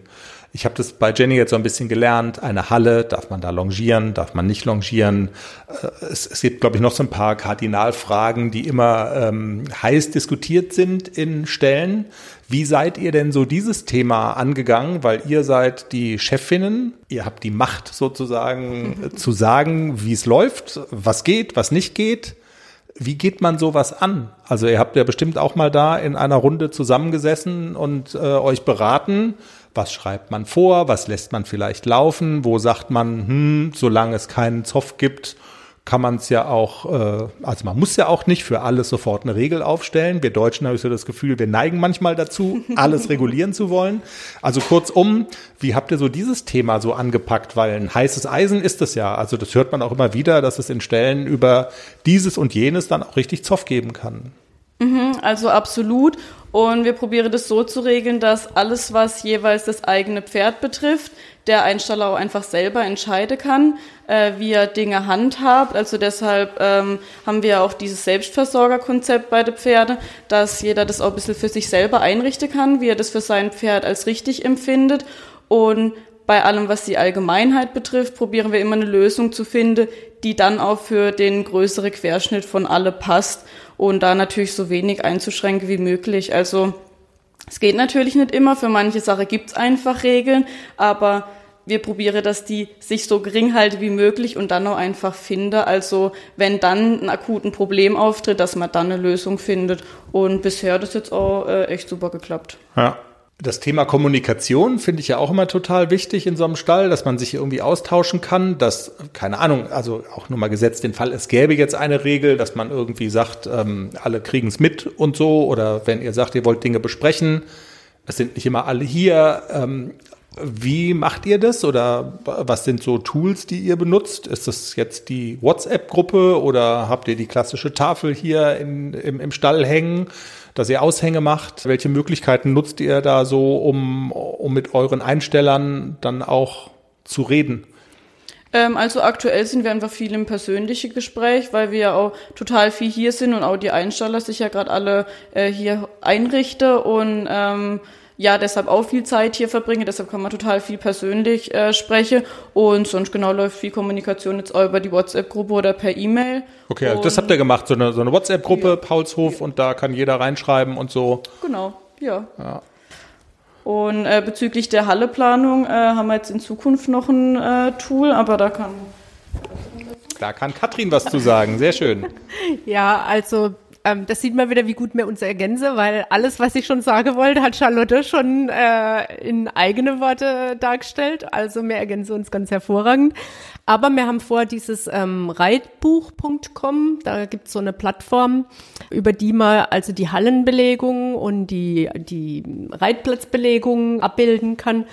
Ich habe das bei Jenny jetzt so ein bisschen gelernt. Eine Halle, darf man da longieren, darf man nicht longieren? Äh, Es, es gibt, glaube ich, noch so ein paar Kardinalfragen, die immer ähm, heiß diskutiert sind in Stellen. Wie seid ihr denn so dieses Thema angegangen? Weil ihr seid die Chefinnen, ihr habt die Macht sozusagen äh, zu sagen, wie es läuft, was geht, was nicht geht. Wie geht man sowas an? Also ihr habt ja bestimmt auch mal da in einer Runde zusammengesessen und äh, euch beraten. Was schreibt man vor? Was lässt man vielleicht laufen? Wo sagt man, hm, solange es keinen Zoff gibt, kann man es ja auch, äh, also man muss ja auch nicht für alles sofort eine Regel aufstellen. Wir Deutschen habe ich so das Gefühl, wir neigen manchmal dazu, alles regulieren zu wollen. Also kurzum, wie habt ihr so dieses Thema so angepackt? Weil ein heißes Eisen ist es ja. Also das hört man auch immer wieder, dass es in Stellen über dieses und jenes dann auch richtig Zoff geben kann. Mhm, also absolut. Und wir probieren das so zu regeln, dass alles, was jeweils das eigene Pferd betrifft, der Einsteller auch einfach selber entscheiden kann, äh, wie er Dinge handhabt. Also deshalb ähm, haben wir auch dieses Selbstversorgerkonzept bei den Pferden, dass jeder das auch ein bisschen für sich selber einrichten kann, wie er das für sein Pferd als richtig empfindet. Und bei allem, was die Allgemeinheit betrifft, probieren wir immer eine Lösung zu finden, die dann auch für den größeren Querschnitt von alle passt und da natürlich so wenig einzuschränken wie möglich. Also es geht natürlich nicht immer, für manche Sachen gibt's einfach Regeln, aber wir probieren, dass die sich so gering halten wie möglich und dann auch einfach finde. Also wenn dann ein akuten Problem auftritt, dass man dann eine Lösung findet. Und bisher hat das jetzt auch äh, echt super geklappt. Ja. Das Thema Kommunikation finde ich ja auch immer total wichtig in so einem Stall, dass man sich irgendwie austauschen kann, dass, keine Ahnung, also auch nur mal gesetzt den Fall, es gäbe jetzt eine Regel, dass man irgendwie sagt, ähm, alle kriegen es mit und so, oder wenn ihr sagt, ihr wollt Dinge besprechen, es sind nicht immer alle hier. Ähm, wie macht ihr das oder was sind so Tools, die ihr benutzt? Ist das jetzt die WhatsApp-Gruppe oder habt ihr die klassische Tafel hier in, im, im Stall hängen? Dass ihr Aushänge macht. Welche Möglichkeiten nutzt ihr da so, um, um mit euren Einstellern dann auch zu reden? Ähm, also aktuell sind wir einfach viel im persönlichen Gespräch, weil wir ja auch total viel hier sind und auch die Einsteller sich ja gerade alle äh, hier einrichten und ähm, ja deshalb auch viel Zeit hier verbringe, deshalb kann man total viel persönlich äh, sprechen und sonst genau läuft viel Kommunikation jetzt auch über die WhatsApp-Gruppe oder per E-Mail. Okay, also das habt ihr gemacht, so eine, so eine WhatsApp-Gruppe, ja. Paulshof und da kann jeder reinschreiben und so. Genau, ja. ja. Und äh, bezüglich der Halleplanung äh, haben wir jetzt in Zukunft noch ein äh, Tool, aber da kann da kann Katrin was zu sagen. Sehr schön. ja, also ähm, das sieht man wieder, wie gut wir uns ergänzen, weil alles, was ich schon sagen wollte, hat Charlotte schon äh, in eigene Worte dargestellt. Also wir ergänzen uns ganz hervorragend. Aber wir haben vor, dieses ähm, Reitbuch.com, da gibt es so eine Plattform, über die man also die Hallenbelegung und die, die Reitplatzbelegung abbilden kann.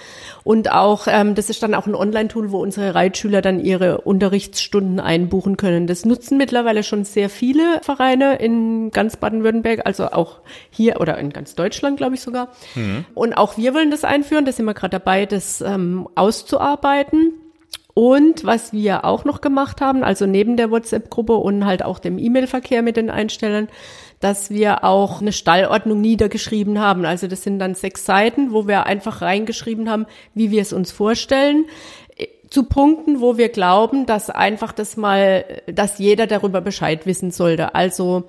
Und auch, ähm, das ist dann auch ein Online-Tool, wo unsere Reitschüler dann ihre Unterrichtsstunden einbuchen können. Das nutzen mittlerweile schon sehr viele Vereine in ganz Baden-Württemberg, also auch hier oder in ganz Deutschland, glaube ich sogar. Mhm. Und auch wir wollen das einführen, da sind wir gerade dabei, das ähm, auszuarbeiten. Und was wir auch noch gemacht haben, also neben der WhatsApp-Gruppe und halt auch dem E-Mail-Verkehr mit den Einstellern, dass wir auch eine Stallordnung niedergeschrieben haben. Also das sind dann sechs Seiten, wo wir einfach reingeschrieben haben, wie wir es uns vorstellen zu Punkten, wo wir glauben, dass einfach das mal, dass jeder darüber Bescheid wissen sollte. Also,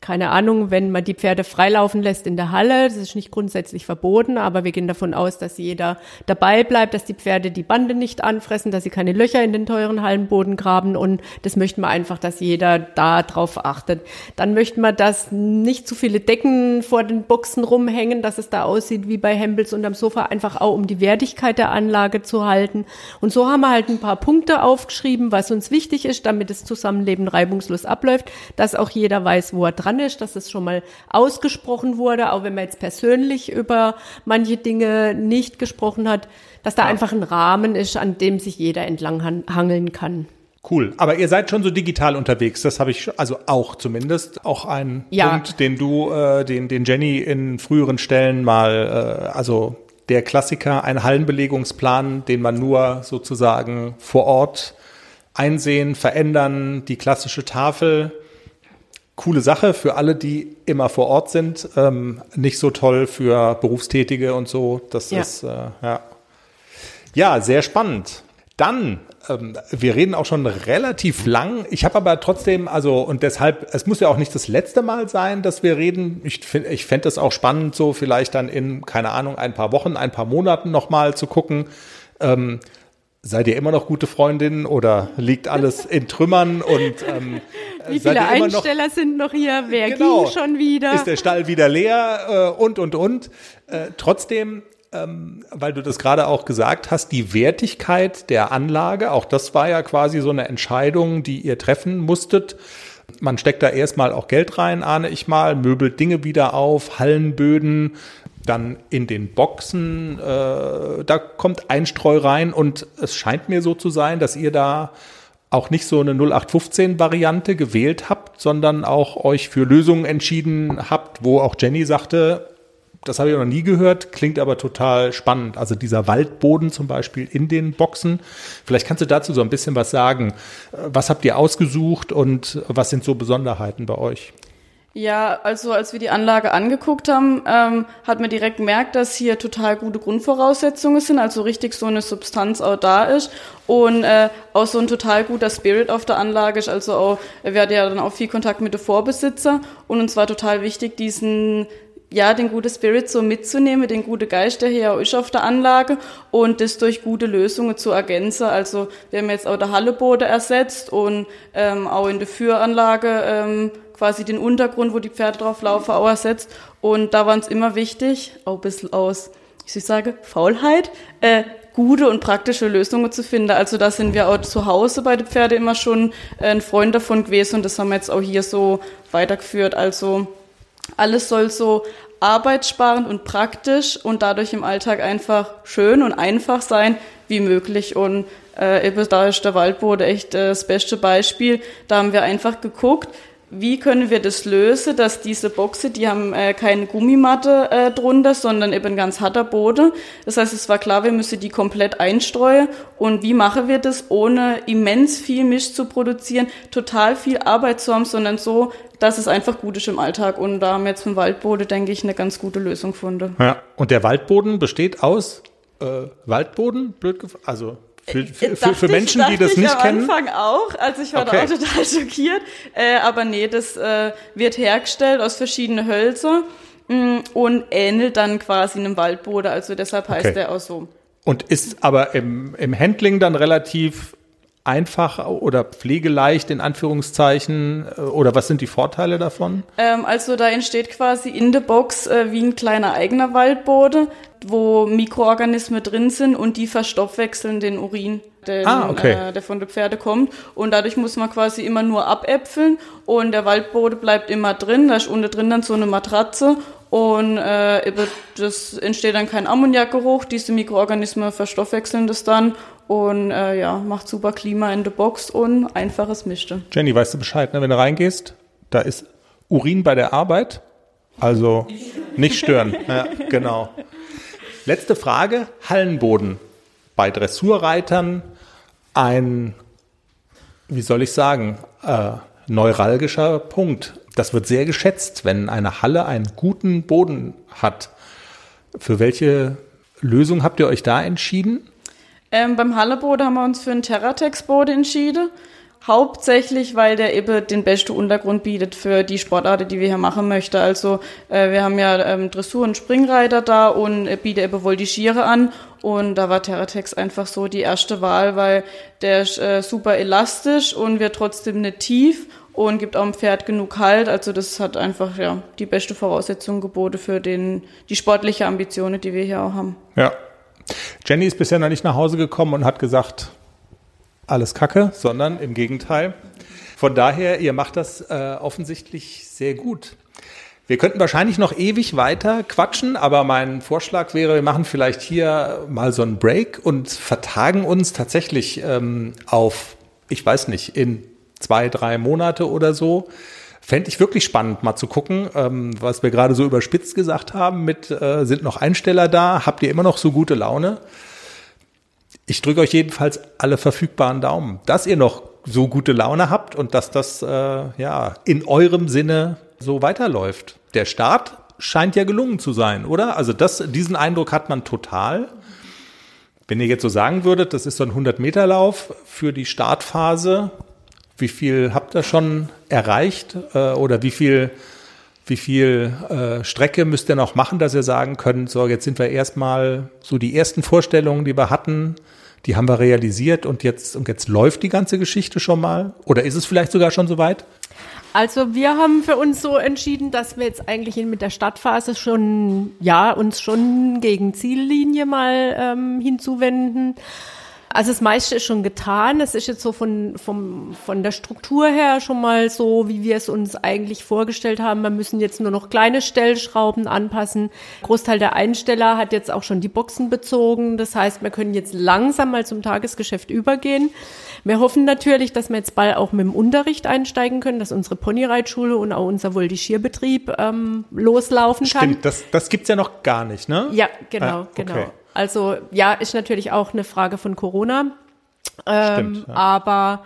keine Ahnung, wenn man die Pferde freilaufen lässt in der Halle, das ist nicht grundsätzlich verboten, aber wir gehen davon aus, dass jeder dabei bleibt, dass die Pferde die Bande nicht anfressen, dass sie keine Löcher in den teuren Hallenboden graben und das möchten wir einfach, dass jeder da drauf achtet. Dann möchten wir, dass nicht zu viele Decken vor den Boxen rumhängen, dass es da aussieht wie bei Hempels unterm Sofa, einfach auch um die Wertigkeit der Anlage zu halten. Und so haben wir halt ein paar Punkte aufgeschrieben, was uns wichtig ist, damit das Zusammenleben reibungslos abläuft, dass auch jeder weiß, wo er dran ist, dass es schon mal ausgesprochen wurde, auch wenn man jetzt persönlich über manche Dinge nicht gesprochen hat, dass da ja. einfach ein Rahmen ist, an dem sich jeder entlang hangeln kann. Cool. Aber ihr seid schon so digital unterwegs. Das habe ich also auch zumindest auch ein ja. Punkt, den du, äh, den den Jenny in früheren Stellen mal, äh, also der Klassiker, ein Hallenbelegungsplan, den man nur sozusagen vor Ort einsehen, verändern, die klassische Tafel. Coole Sache für alle, die immer vor Ort sind. Ähm, nicht so toll für Berufstätige und so. Das ja. ist, äh, ja. Ja, sehr spannend. Dann ähm, wir reden auch schon relativ lang. Ich habe aber trotzdem, also und deshalb, es muss ja auch nicht das letzte Mal sein, dass wir reden. Ich, find, ich fände es auch spannend, so vielleicht dann in, keine Ahnung, ein paar Wochen, ein paar Monaten nochmal zu gucken. Ähm, seid ihr immer noch gute Freundinnen oder liegt alles in Trümmern und ähm, wie viele Einsteller noch, sind noch hier? Wer genau, ging schon wieder? Ist der Stall wieder leer äh, und und und? Äh, trotzdem ähm, weil du das gerade auch gesagt hast, die Wertigkeit der Anlage, auch das war ja quasi so eine Entscheidung, die ihr treffen musstet. Man steckt da erstmal auch Geld rein, ahne ich mal, möbelt Dinge wieder auf, Hallenböden, dann in den Boxen, äh, da kommt Einstreu rein und es scheint mir so zu sein, dass ihr da auch nicht so eine 0815-Variante gewählt habt, sondern auch euch für Lösungen entschieden habt, wo auch Jenny sagte, das habe ich noch nie gehört, klingt aber total spannend. Also dieser Waldboden zum Beispiel in den Boxen. Vielleicht kannst du dazu so ein bisschen was sagen. Was habt ihr ausgesucht und was sind so Besonderheiten bei euch? Ja, also als wir die Anlage angeguckt haben, ähm, hat man direkt gemerkt, dass hier total gute Grundvoraussetzungen sind, also richtig so eine Substanz auch da ist und äh, auch so ein total guter Spirit auf der Anlage ist. Also auch, wir hatten ja dann auch viel Kontakt mit dem Vorbesitzer und uns war total wichtig, diesen ja, den guten Spirit so mitzunehmen, den guten Geist, der hier auch ist auf der Anlage und das durch gute Lösungen zu ergänzen. Also wir haben jetzt auch der Halleboden ersetzt und ähm, auch in der Führanlage ähm, quasi den Untergrund, wo die Pferde drauf laufen, auch ersetzt. Und da war uns immer wichtig, auch ein bisschen aus, ich sage, Faulheit, äh, gute und praktische Lösungen zu finden. Also da sind wir auch zu Hause bei den Pferden immer schon ein Freund davon gewesen und das haben wir jetzt auch hier so weitergeführt. Also alles soll so arbeitssparend und praktisch und dadurch im Alltag einfach schön und einfach sein wie möglich. Und äh, da ist der Waldboden echt äh, das beste Beispiel. Da haben wir einfach geguckt, wie können wir das lösen, dass diese Boxen, die haben äh, keine Gummimatte äh, drunter, sondern eben ganz harter Boden. Das heißt, es war klar, wir müssen die komplett einstreuen. Und wie machen wir das, ohne immens viel Misch zu produzieren, total viel Arbeit zu haben, sondern so, dass es einfach gut ist im Alltag. Und da haben wir jetzt vom Waldboden, denke ich, eine ganz gute Lösung gefunden. Ja, und der Waldboden besteht aus äh, Waldboden, blöd gefragt, also für, für, für, für Menschen, ich, die das nicht kennen? Am Anfang auch, also ich war okay. da auch total schockiert. Äh, aber nee, das äh, wird hergestellt aus verschiedenen Hölzern mh, mm, und ähnelt dann quasi einem Waldboden, also deshalb heißt okay. der auch so. Und ist aber im, im Handling dann relativ einfach oder pflegeleicht in Anführungszeichen äh, oder was sind die Vorteile davon? Ähm, also da entsteht quasi in der Box äh, wie ein kleiner eigener Waldboden, wo Mikroorganismen drin sind und die verstoffwechseln den Urin. Den, ah, okay. äh, der von der Pferde kommt und dadurch muss man quasi immer nur abäpfeln und der Waldboden bleibt immer drin, da ist unten drin dann so eine Matratze und äh, das entsteht dann kein Ammoniakgeruch, diese Mikroorganismen verstoffwechseln das dann und äh, ja, macht super Klima in der Box und einfaches Mischte. Jenny, weißt du Bescheid, ne? wenn du reingehst, da ist Urin bei der Arbeit, also nicht stören. ja, genau. Letzte Frage, Hallenboden. Bei Dressurreitern ein, wie soll ich sagen, äh, neuralgischer Punkt. Das wird sehr geschätzt, wenn eine Halle einen guten Boden hat. Für welche Lösung habt ihr euch da entschieden? Ähm, beim Halleboden haben wir uns für einen Terratex-Boden entschieden. Hauptsächlich, weil der eben den besten Untergrund bietet für die Sportarten, die wir hier machen möchten. Also äh, wir haben ja ähm, Dressur- und Springreiter da und äh, bietet eben Voltigiere an. Und da war Terratex einfach so die erste Wahl, weil der ist äh, super elastisch und wird trotzdem nicht tief und gibt auch dem Pferd genug Halt. Also das hat einfach ja die beste Voraussetzung geboten für den, die sportliche Ambitionen, die wir hier auch haben. Ja, Jenny ist bisher noch nicht nach Hause gekommen und hat gesagt, alles Kacke, sondern im Gegenteil. Von daher, ihr macht das äh, offensichtlich sehr gut. Wir könnten wahrscheinlich noch ewig weiter quatschen, aber mein Vorschlag wäre, wir machen vielleicht hier mal so einen Break und vertagen uns tatsächlich ähm, auf, ich weiß nicht, in zwei, drei Monate oder so Fände ich wirklich spannend, mal zu gucken, ähm, was wir gerade so überspitzt gesagt haben mit, äh, sind noch Einsteller da, habt ihr immer noch so gute Laune? Ich drücke euch jedenfalls alle verfügbaren Daumen, dass ihr noch so gute Laune habt und dass das äh, ja in eurem Sinne so weiterläuft. Der Start scheint ja gelungen zu sein, oder? Also das, diesen Eindruck hat man total. Wenn ihr jetzt so sagen würdet, das ist so ein 100-Meter-Lauf für die Startphase, wie viel habt ihr schon erreicht äh, oder wie viel Wie viel äh, Strecke müsst ihr noch machen, dass ihr sagen könnt, so jetzt sind wir erstmal so die ersten Vorstellungen, die wir hatten, die haben wir realisiert und jetzt, und jetzt läuft die ganze Geschichte schon mal? Oder ist es vielleicht sogar schon soweit? Also wir haben für uns so entschieden, dass wir jetzt eigentlich mit der Stadtphase schon, ja, uns schon gegen Ziellinie mal ähm, hinzuwenden. Also das meiste ist schon getan. Es ist jetzt so von, vom, von der Struktur her schon mal so, wie wir es uns eigentlich vorgestellt haben. Wir müssen jetzt nur noch kleine Stellschrauben anpassen. Großteil der Einsteller hat jetzt auch schon die Boxen bezogen. Das heißt, wir können jetzt langsam mal zum Tagesgeschäft übergehen. Wir hoffen natürlich, dass wir jetzt bald auch mit dem Unterricht einsteigen können, dass unsere Ponyreitschule und auch unser Voltigierbetrieb ähm, loslaufen kann. Stimmt, das, das gibt's ja noch gar nicht, ne? Ja, genau, Ah, okay. genau. Also ja, ist natürlich auch eine Frage von Corona. Ähm, Stimmt, ja. Aber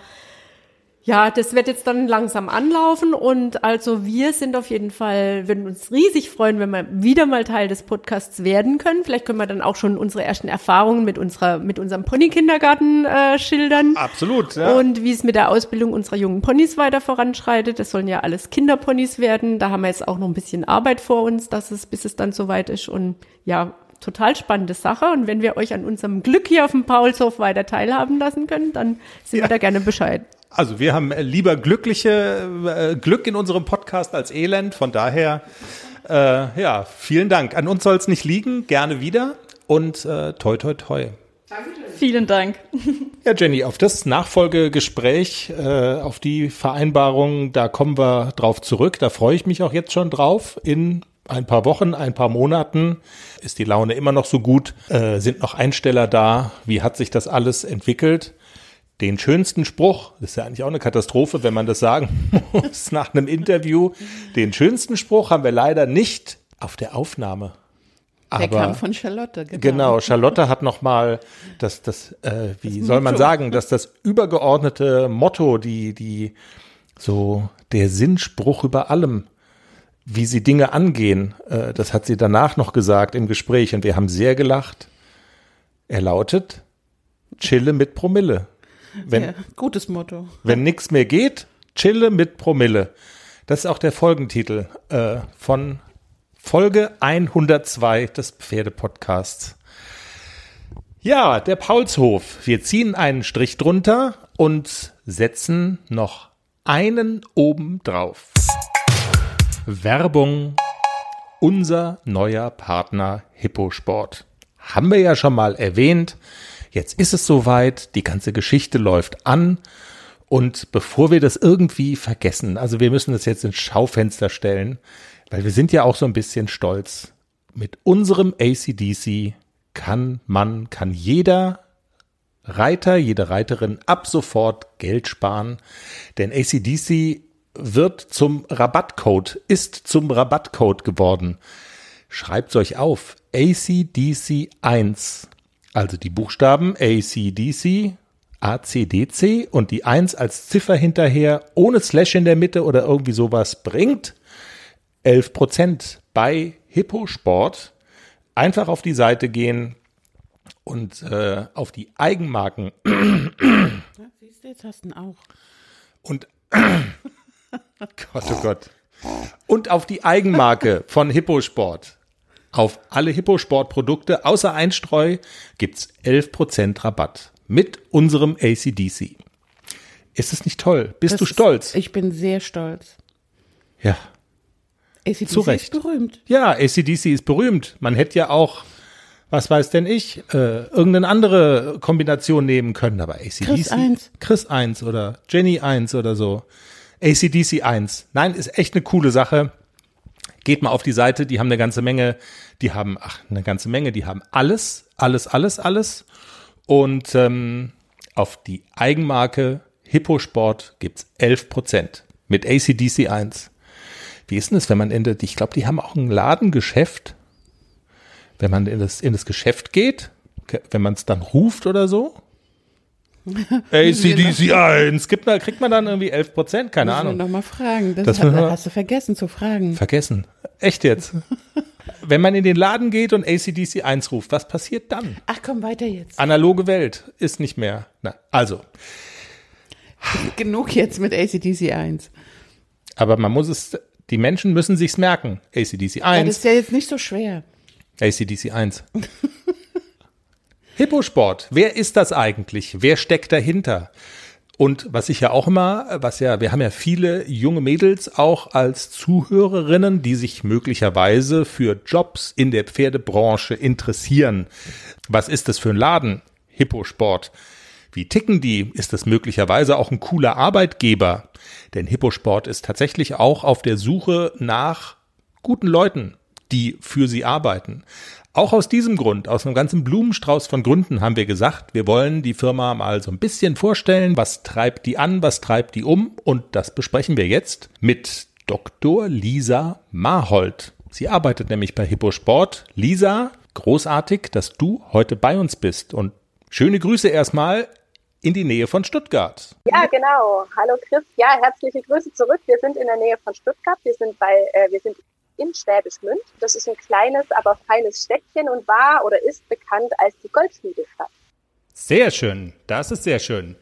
ja, das wird jetzt dann langsam anlaufen und also wir sind auf jeden Fall, würden uns riesig freuen, wenn wir wieder mal Teil des Podcasts werden können. Vielleicht können wir dann auch schon unsere ersten Erfahrungen mit unserer, mit unserem Ponykindergarten äh, schildern. Absolut, ja. Und wie es mit der Ausbildung unserer jungen Ponys weiter voranschreitet. Das sollen ja alles Kinderponys werden. Da haben wir jetzt auch noch ein bisschen Arbeit vor uns, dass es, bis es dann soweit ist. Und ja, total spannende Sache. Und wenn wir euch an unserem Glück hier auf dem Paulshof weiter teilhaben lassen können, dann sind wir da gerne Bescheid. Also wir haben äh, lieber glückliche äh, Glück in unserem Podcast als Elend. Von daher, äh, ja, vielen Dank. An uns soll es nicht liegen. Gerne wieder und äh, toi toi toi. Vielen Dank. Ja, Jenny, auf das Nachfolgegespräch, äh, auf die Vereinbarung, da kommen wir drauf zurück. Da freue ich mich auch jetzt schon drauf. In ein paar Wochen, ein paar Monaten ist die Laune immer noch so gut. Äh, sind noch Einsteller da? Wie hat sich das alles entwickelt? Den schönsten Spruch, das ist ja eigentlich auch eine Katastrophe, wenn man das sagen muss nach einem Interview. Den schönsten Spruch haben wir leider nicht auf der Aufnahme. Der kam von Charlotte, genau. Genau, Charlotte hat nochmal das, das, äh, wie soll man sagen, dass das übergeordnete Motto, die, die, so der Sinnspruch über allem, wie sie Dinge angehen, äh, das hat sie danach noch gesagt im Gespräch und wir haben sehr gelacht. Er lautet, chille mit Promille. Wenn, Ja, gutes Motto. wenn nix mehr geht, chille mit Promille. Das ist auch der Folgentitel äh, von Folge 102 des Pferdepodcasts. Ja, der Paulshof. Wir ziehen einen Strich drunter und setzen noch einen oben drauf. Werbung. Unser neuer Partner Hipposport. Haben wir ja schon mal erwähnt. Jetzt ist es soweit. Die ganze Geschichte läuft an. Und bevor wir das irgendwie vergessen, also wir müssen das jetzt ins Schaufenster stellen, weil wir sind ja auch so ein bisschen stolz. Mit unserem ACDC kann man, kann jeder Reiter, jede Reiterin ab sofort Geld sparen, denn ACDC wird zum Rabattcode, ist zum Rabattcode geworden. Schreibt's euch auf. ACDC 1. Also die Buchstaben ACDC, ACDC und die 1 als Ziffer hinterher, ohne Slash in der Mitte oder irgendwie sowas bringt 11 Prozent bei Hipposport. Einfach auf die Seite gehen und äh, auf die Eigenmarken Siehst du, jetzt hast du ihn auch. und Gott, oh Gott. Und auf die Eigenmarke von Hipposport. Auf alle Hipposport-Produkte außer Einstreu gibt's 11% Rabatt mit unserem ACDC. Ist es nicht toll? Bist Das du ist- stolz? Ich bin sehr stolz. ja. ACDC Zu Recht. ist berühmt. Ja, ACDC ist berühmt. Man hätte ja auch, was weiß denn ich, äh, irgendeine andere Kombination nehmen können, aber ACDC. Chris 1. Chris 1 oder Jenny 1 oder so. ACDC 1. Nein, ist echt eine coole Sache. Geht mal auf die Seite, die haben eine ganze Menge, die haben, ach, eine ganze Menge, die haben alles, alles, alles, alles. Und ähm, auf die Eigenmarke Hipposport gibt's 11% mit ACDC 1. Wie ist denn das, wenn man in der, ich glaube, die haben auch ein Ladengeschäft. Wenn man in das, in das Geschäft geht, wenn man es dann ruft oder so. ACDC 1, gibt man, kriegt man dann irgendwie 11 Prozent? Keine Müssen Ahnung. noch mal fragen. Das, Das hat, hast du vergessen zu fragen. Vergessen. Echt jetzt? wenn man in den Laden geht und ACDC 1 ruft, was passiert dann? Ach komm, weiter jetzt. Analoge Welt ist nicht mehr. Na, also, Genug jetzt mit ACDC 1. aber man muss es Die Menschen müssen sich's merken. ACDC 1. Ja, das ist ja jetzt nicht so schwer. ACDC 1. Hipposport, wer ist das eigentlich? Wer steckt dahinter? Und was ich ja auch immer, was ja, wir haben ja viele junge Mädels auch als Zuhörerinnen, die sich möglicherweise für Jobs in der Pferdebranche interessieren. Was ist das für ein Laden? Hipposport. Wie ticken die? Ist das möglicherweise auch ein cooler Arbeitgeber? Denn Hipposport ist tatsächlich auch auf der Suche nach guten Leuten, die für sie arbeiten. Auch aus diesem Grund, aus einem ganzen Blumenstrauß von Gründen haben wir gesagt, wir wollen die Firma mal so ein bisschen vorstellen, was treibt die an, was treibt die um und das besprechen wir jetzt mit Dr. Lisa Marhold. Sie arbeitet nämlich bei Hipposport. Lisa, großartig, dass du heute bei uns bist und schöne Grüße erstmal in die Nähe von Stuttgart. Ja, genau. Hallo Chris. Ja, herzliche Grüße zurück. Wir sind in der Nähe von Stuttgart. Wir sind bei, äh, wir sind in Schwäbisch Gmünd. Das ist ein kleines, aber feines Städtchen und war oder ist bekannt als die Goldschmiedestadt. Sehr schön, das ist sehr schön.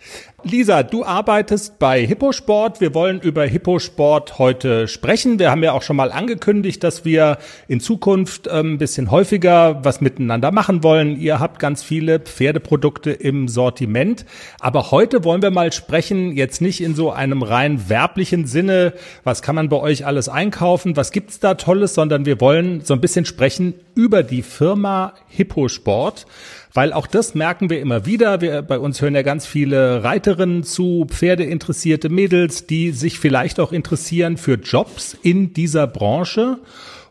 Lisa, du arbeitest bei Hipposport. Wir wollen über Hipposport heute sprechen. Wir haben ja auch schon mal angekündigt, dass wir in Zukunft ähm, ein bisschen häufiger was miteinander machen wollen. Ihr habt ganz viele Pferdeprodukte im Sortiment. Aber heute wollen wir mal sprechen, jetzt nicht in so einem rein werblichen Sinne, was kann man bei euch alles einkaufen, was gibt's da Tolles, sondern wir wollen so ein bisschen sprechen über die Firma Hipposport. Weil auch das merken wir immer wieder. Wir, bei uns hören ja ganz viele Reiterinnen zu, Pferdeinteressierte Mädels, die sich vielleicht auch interessieren für Jobs in dieser Branche.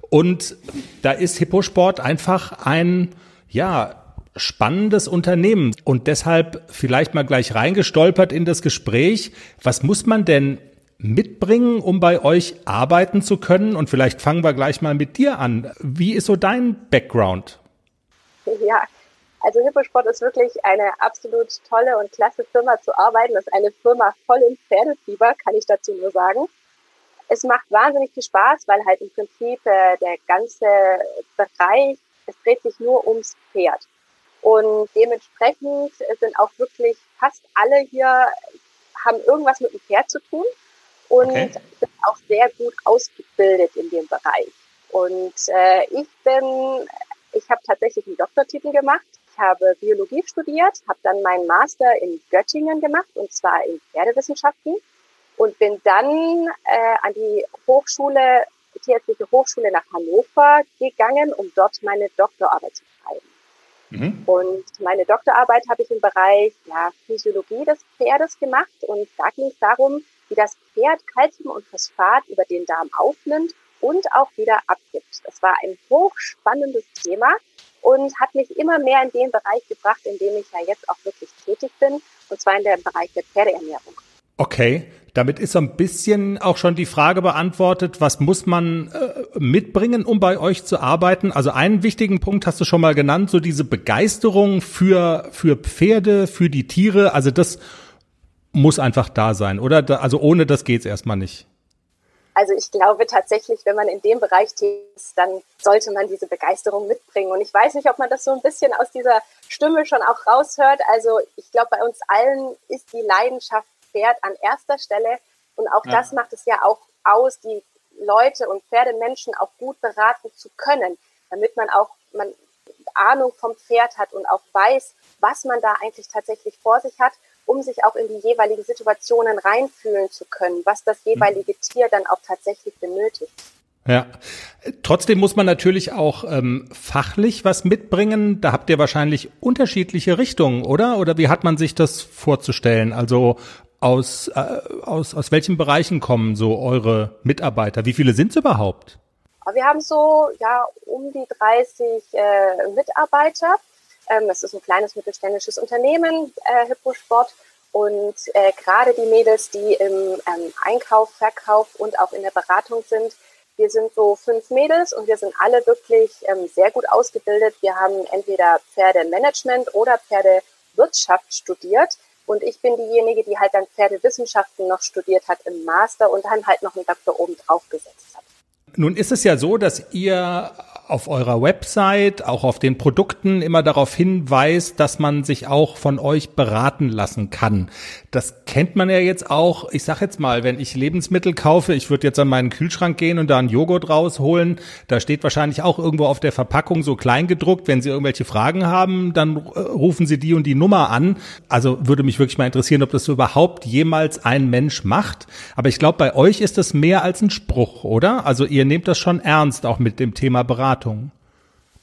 Und da ist Hipposport einfach ein, ja, spannendes Unternehmen. Und deshalb vielleicht mal gleich reingestolpert in das Gespräch. Was muss man denn mitbringen, um bei euch arbeiten zu können? Und vielleicht fangen wir gleich mal mit dir an. Wie ist so dein Background? Ja, also Hipposport ist wirklich eine absolut tolle und klasse Firma zu arbeiten. Das ist eine Firma voll im Pferdefieber, kann ich dazu nur sagen. Es macht wahnsinnig viel Spaß, weil halt im Prinzip äh, der ganze Bereich, es dreht sich nur ums Pferd. Und dementsprechend sind auch wirklich fast alle hier, haben irgendwas mit dem Pferd zu tun und okay. sind auch sehr gut ausgebildet in dem Bereich. Und äh, ich bin, ich habe tatsächlich einen Doktortitel gemacht ich habe Biologie studiert, habe dann meinen Master in Göttingen gemacht, und zwar in Pferdewissenschaften, und bin dann äh, an die Hochschule, die Tierärztliche Hochschule nach Hannover gegangen, um dort meine Doktorarbeit zu schreiben. Mhm. Und meine Doktorarbeit habe ich im Bereich ja, Physiologie des Pferdes gemacht und da ging es darum, wie das Pferd Kalzium und Phosphat über den Darm aufnimmt und auch wieder abgibt. Das war ein hochspannendes Thema und hat mich immer mehr in den Bereich gebracht, in dem ich ja jetzt auch wirklich tätig bin, und zwar in dem Bereich der Pferdeernährung. Okay, damit ist so ein bisschen auch schon die Frage beantwortet, was muss man äh, mitbringen, um bei euch zu arbeiten? Also einen wichtigen Punkt hast du schon mal genannt, so diese Begeisterung für, für Pferde, für die Tiere. Also das muss einfach da sein, oder? also ohne das geht's erstmal nicht. Also ich glaube tatsächlich, wenn man in dem Bereich tätig ist, dann sollte man diese Begeisterung mitbringen. Und ich weiß nicht, ob man das so ein bisschen aus dieser Stimme schon auch raushört. Also ich glaube, bei uns allen ist die Leidenschaft Pferd an erster Stelle. Und auch ja. das macht es ja auch aus, die Leute und Pferdemenschen auch gut beraten zu können, damit man auch man Ahnung vom Pferd hat und auch weiß, was man da eigentlich tatsächlich vor sich hat um sich auch in die jeweiligen Situationen reinfühlen zu können, was das jeweilige Tier dann auch tatsächlich benötigt. Ja, trotzdem muss man natürlich auch ähm, fachlich was mitbringen. Da habt ihr wahrscheinlich unterschiedliche Richtungen, oder? Oder wie hat man sich das vorzustellen? Also aus, äh, aus, aus welchen Bereichen kommen so eure Mitarbeiter? Wie viele sind es überhaupt? Wir haben so ja um die 30 äh, Mitarbeiter ähm, das ist ein kleines mittelständisches Unternehmen, äh, Hipposport. Und äh, gerade die Mädels, die im ähm, Einkauf, Verkauf und auch in der Beratung sind, wir sind so fünf Mädels und wir sind alle wirklich ähm, sehr gut ausgebildet. Wir haben entweder Pferdemanagement oder Pferdewirtschaft studiert. Und ich bin diejenige, die halt dann Pferdewissenschaften noch studiert hat im Master und dann halt noch einen Doktor oben drauf gesetzt. Nun ist es ja so, dass ihr auf eurer Website, auch auf den Produkten immer darauf hinweist, dass man sich auch von euch beraten lassen kann. Das kennt man ja jetzt auch. Ich sag jetzt mal, wenn ich Lebensmittel kaufe, ich würde jetzt an meinen Kühlschrank gehen und da einen Joghurt rausholen, da steht wahrscheinlich auch irgendwo auf der Verpackung so klein gedruckt, wenn Sie irgendwelche Fragen haben, dann äh, rufen Sie die und die Nummer an. Also würde mich wirklich mal interessieren, ob das überhaupt jemals ein Mensch macht. Aber ich glaube, bei euch ist das mehr als ein Spruch, oder? Also ihr nehmt das schon ernst, auch mit dem Thema Beratung.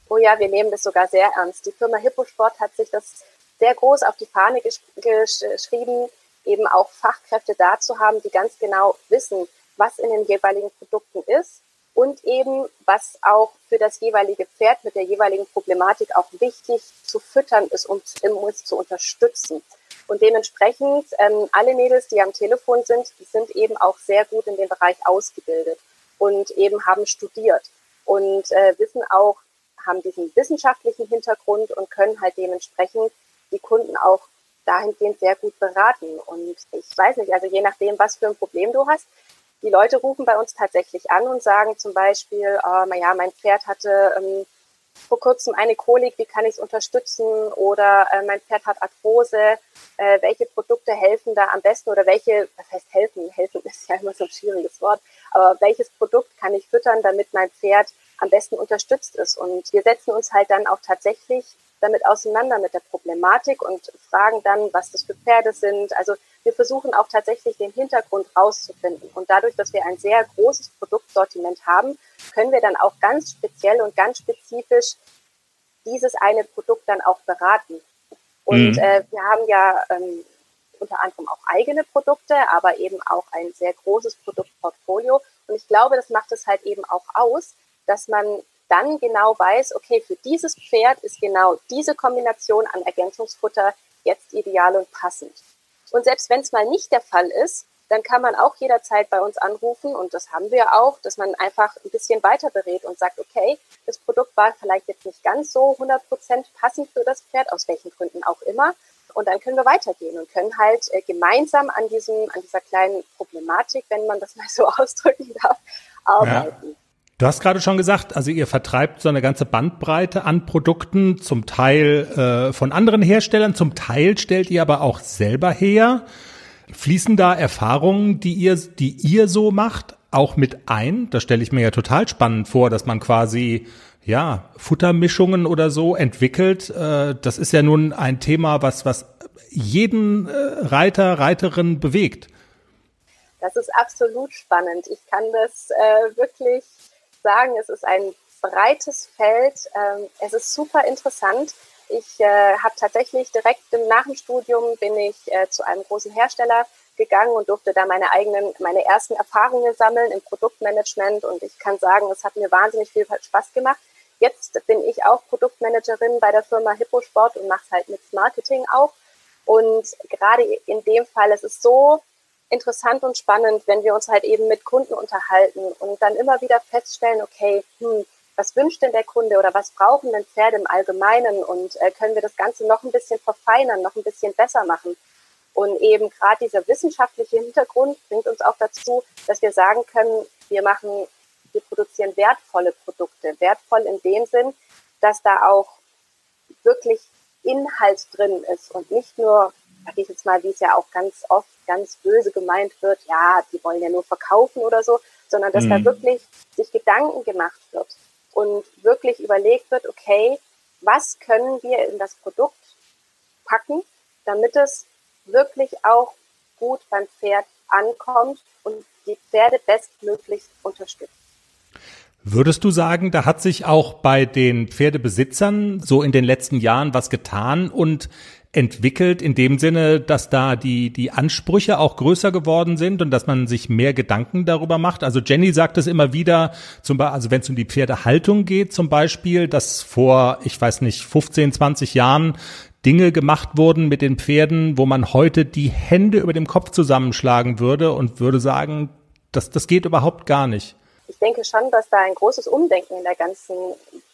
Oh ja, wir nehmen das sogar sehr ernst. Die Firma Hipposport hat sich das sehr groß auf die Fahne gesch geschrieben, eben auch Fachkräfte da zu haben, die ganz genau wissen, was in den jeweiligen Produkten ist und eben was auch für das jeweilige Pferd mit der jeweiligen Problematik auch wichtig zu füttern ist, um es zu unterstützen. Und dementsprechend, ähm, alle Mädels, die am Telefon sind, sind eben auch sehr gut in dem Bereich ausgebildet und eben haben studiert und äh, wissen auch, haben diesen wissenschaftlichen Hintergrund und können halt dementsprechend die Kunden auch dahingehend sehr gut beraten. Und ich weiß nicht, also je nachdem, was für ein Problem du hast, die Leute rufen bei uns tatsächlich an und sagen zum Beispiel, äh, naja, mein Pferd hatte ähm, vor kurzem eine Kolik, wie kann ich es unterstützen? Oder äh, mein Pferd hat Arthrose, äh, welche Produkte helfen da am besten? Oder welche, was heißt helfen? Helfen ist ja immer so ein schwieriges Wort. Aber welches Produkt kann ich füttern, damit mein Pferd am besten unterstützt ist. Und wir setzen uns halt dann auch tatsächlich damit auseinander mit der Problematik und fragen dann, was das für Pferde sind. Also wir versuchen auch tatsächlich den Hintergrund rauszufinden. Und dadurch, dass wir ein sehr großes Produktsortiment haben, können wir dann auch ganz speziell und ganz spezifisch dieses eine Produkt dann auch beraten. Und mhm. äh, wir haben ja ähm, unter anderem auch eigene Produkte, aber eben auch ein sehr großes Produktportfolio. Und ich glaube, das macht es halt eben auch aus, dass man dann genau weiß, okay, für dieses Pferd ist genau diese Kombination an Ergänzungsfutter jetzt ideal und passend. Und selbst wenn es mal nicht der Fall ist, dann kann man auch jederzeit bei uns anrufen und das haben wir auch, dass man einfach ein bisschen weiter berät und sagt, okay, das Produkt war vielleicht jetzt nicht ganz so 100% passend für das Pferd, aus welchen Gründen auch immer. Und dann können wir weitergehen und können halt äh, gemeinsam an diesem, an dieser kleinen Problematik, wenn man das mal so ausdrücken darf, arbeiten. Ja. Du hast gerade schon gesagt, also ihr vertreibt so eine ganze Bandbreite an Produkten, zum Teil äh, von anderen Herstellern, zum Teil stellt ihr aber auch selber her. Fließen da Erfahrungen, die ihr, die ihr so macht, auch mit ein? Das stelle ich mir ja total spannend vor, dass man quasi ja Futtermischungen oder so entwickelt. Äh, das ist ja nun ein Thema, was was jeden äh, Reiter, Reiterin bewegt. Das ist absolut spannend. Ich kann das äh, wirklich sagen, es ist ein breites Feld. Ähm, es ist super interessant. Ich äh, habe tatsächlich direkt nach dem Studium bin ich äh, zu einem großen Hersteller gegangen und durfte da meine eigenen, meine ersten Erfahrungen sammeln im Produktmanagement. Und ich kann sagen, es hat mir wahnsinnig viel Spaß gemacht. Jetzt bin ich auch Produktmanagerin bei der Firma Hipposport und mache halt mit Marketing auch. Und gerade in dem Fall, es ist so interessant und spannend, wenn wir uns halt eben mit Kunden unterhalten und dann immer wieder feststellen, okay, hm, was wünscht denn der Kunde oder was brauchen denn Pferde im Allgemeinen und äh, können wir das Ganze noch ein bisschen verfeinern, noch ein bisschen besser machen. Und eben gerade dieser wissenschaftliche Hintergrund bringt uns auch dazu, dass wir sagen können, wir machen, wir produzieren wertvolle Produkte. Wertvoll in dem Sinn, dass da auch wirklich Inhalt drin ist und nicht nur sage ich jetzt mal, wie es ja auch ganz oft ganz böse gemeint wird, ja, die wollen ja nur verkaufen oder so, sondern dass mhm. da wirklich sich Gedanken gemacht wird und wirklich überlegt wird, okay, was können wir in das Produkt packen, damit es wirklich auch gut beim Pferd ankommt und die Pferde bestmöglichst unterstützt. Würdest du sagen, da hat sich auch bei den Pferdebesitzern so in den letzten Jahren was getan und entwickelt in dem Sinne, dass da die, die Ansprüche auch größer geworden sind und dass man sich mehr Gedanken darüber macht. Also Jenny sagt es immer wieder, zum Beispiel, also wenn es um die Pferdehaltung geht zum Beispiel, dass vor, ich weiß nicht, 15, 20 Jahren Dinge gemacht wurden mit den Pferden, wo man heute die Hände über dem Kopf zusammenschlagen würde und würde sagen, das, das geht überhaupt gar nicht. Ich denke schon, dass da ein großes Umdenken in der ganzen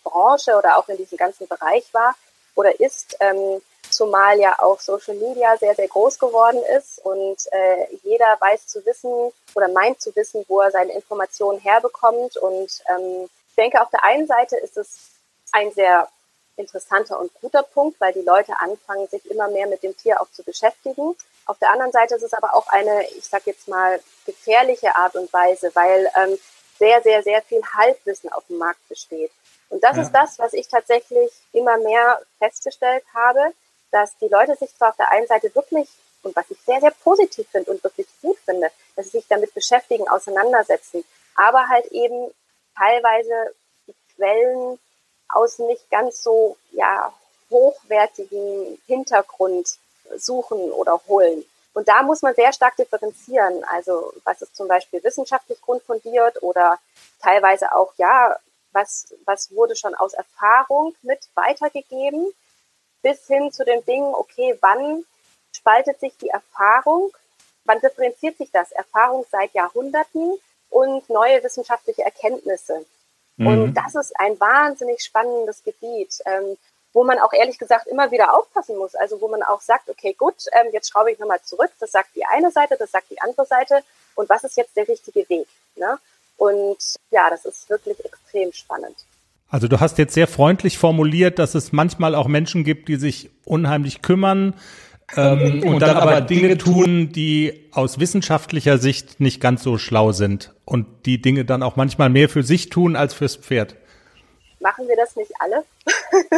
Branche oder auch in diesem ganzen Bereich war oder ist. Ähm, zumal ja auch Social Media sehr, sehr groß geworden ist und äh, jeder weiß zu wissen oder meint zu wissen, wo er seine Informationen herbekommt. Und ähm, ich denke, auf der einen Seite ist es ein sehr interessanter und guter Punkt, weil die Leute anfangen, sich immer mehr mit dem Tier auch zu beschäftigen. Auf der anderen Seite ist es aber auch eine, ich sage jetzt mal, gefährliche Art und Weise, weil ähm, sehr, sehr, sehr viel Halbwissen auf dem Markt besteht. Und das ja. ist das, was ich tatsächlich immer mehr festgestellt habe, dass die Leute sich zwar auf der einen Seite wirklich, und was ich sehr, sehr positiv finde und wirklich gut finde, dass sie sich damit beschäftigen, auseinandersetzen, aber halt eben teilweise die Quellen aus nicht ganz so ja, hochwertigen Hintergrund suchen oder holen. Und da muss man sehr stark differenzieren. Also was ist zum Beispiel wissenschaftlich grundfundiert oder teilweise auch, ja, was, was wurde schon aus Erfahrung mit weitergegeben, bis hin zu den Dingen, okay, wann spaltet sich die Erfahrung, wann differenziert sich das? Erfahrung seit Jahrhunderten und neue wissenschaftliche Erkenntnisse. Mhm. Und das ist ein wahnsinnig spannendes Gebiet, ähm, wo man auch ehrlich gesagt immer wieder aufpassen muss. Also wo man auch sagt, okay, gut, ähm, jetzt schraube ich nochmal zurück. Das sagt die eine Seite, das sagt die andere Seite. Und was ist jetzt der richtige Weg? Ne? Und ja, das ist wirklich extrem spannend. Also du hast jetzt sehr freundlich formuliert, dass es manchmal auch Menschen gibt, die sich unheimlich kümmern, ähm, und, und, dann, dann aber Dinge tun, die aus wissenschaftlicher Sicht nicht ganz so schlau sind und die Dinge dann auch manchmal mehr für sich tun als fürs Pferd. Machen wir das nicht alle?